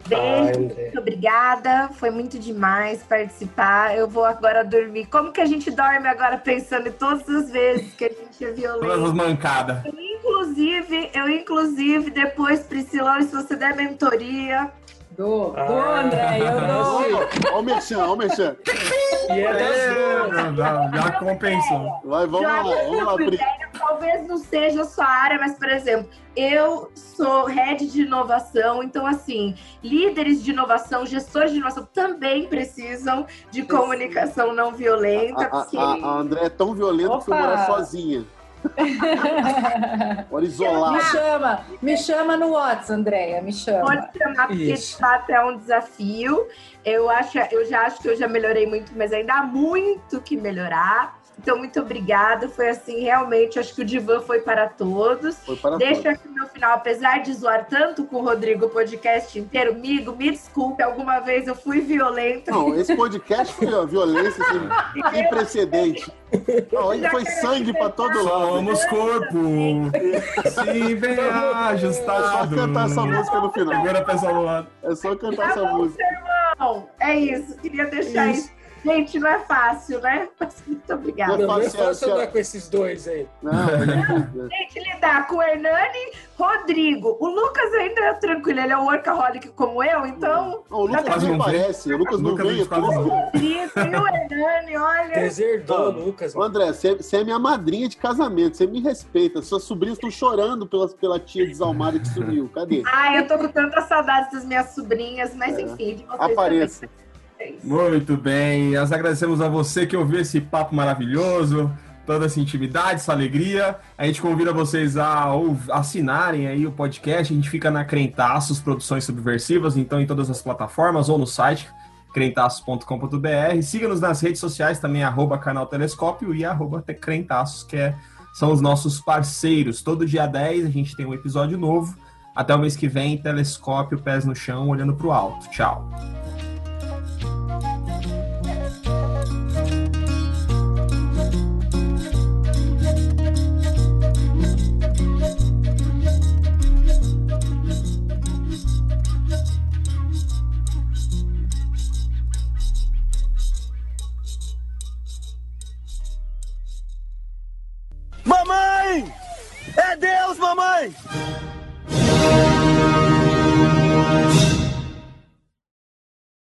Beijo, muito obrigada. Foi muito demais participar. Eu vou agora dormir. Como que a gente dorme agora pensando em todas as vezes que a gente é
Todas as
violento?
mancadas.
Inclusive, eu inclusive, depois, Priscila, se você der mentoria,
Dou, dou,
Ah,
André, eu [LAUGHS] dou.
Olha o Merchan, olha o Merchan.
E é das duas.
já, já- já compensou.
Vai, vamos lá, vamos lá, Pri.
talvez não seja a sua área, mas, por exemplo, eu sou head de inovação, então, assim, líderes de inovação, gestores de inovação também precisam de comunicação não violenta,
A,
porque
a, a, a André é tão violenta que
Opa!
morar sozinha. [LAUGHS] Bora
Me
isolar.
chama, me chama no WhatsApp, Andréia, me chama.
pode chamar, porque de
Isso.
fato é um desafio. Eu, acho, eu já acho que eu já melhorei muito, mas ainda há muito que melhorar. Então, muito obrigada. Foi assim, realmente, acho que o divã foi para todos.
Foi para
Deixa
todos.
aqui no final, apesar de zoar tanto com o Rodrigo o podcast inteiro, amigo, me desculpe, alguma vez eu fui violenta.
Não, esse podcast foi ó, violência [LAUGHS] sem, sem precedente. Não, ele foi sangue para todo lado.
Somos corpo. Sim, bem ajustado.
É só cantar essa música no final.
Segura a pessoa do lado.
É só cantar
Tá
essa
bom,
música.
Bom, é isso. Queria deixar
Isso.
isso. Gente, não é fácil, né? [LAUGHS] Mas muito obrigada.
Não, não é
Fácil,
fácil. andar com esses dois aí.
Não, [LAUGHS] é-
Gente, lidar com o Hernani, Rodrigo. O Lucas ainda é tranquilo, ele é um workaholic como eu, então.
Não, o Lucas não
não
aparece, o Lucas não
Lucas
veio.
não.
Rodrigo e o Hernani, olha.
Deserdou,
Ah.
Lucas.
Ô, André, você é minha madrinha de casamento, você me respeita. Suas sobrinhas estão chorando pela, pela tia desalmada que sumiu. Cadê?
Ai, eu tô com tantas saudades das minhas sobrinhas, mas enfim, de vocês
Apareça.
também.
Muito bem. Nós agradecemos a você que ouviu esse papo maravilhoso, toda essa intimidade, essa alegria. A gente convida vocês a assinarem aí o podcast. A gente fica na Crentaços Produções Subversivas, então em todas as plataformas ou no site crentaços.com.br. Siga-nos nas redes sociais também, arroba canal Telescópio e arroba Crentaços, que é- são os nossos parceiros. Todo dia 10 a gente tem um episódio novo. Até o mês que vem, Telescópio, pés no chão, olhando para o alto. Tchau.
Deus, mamãe!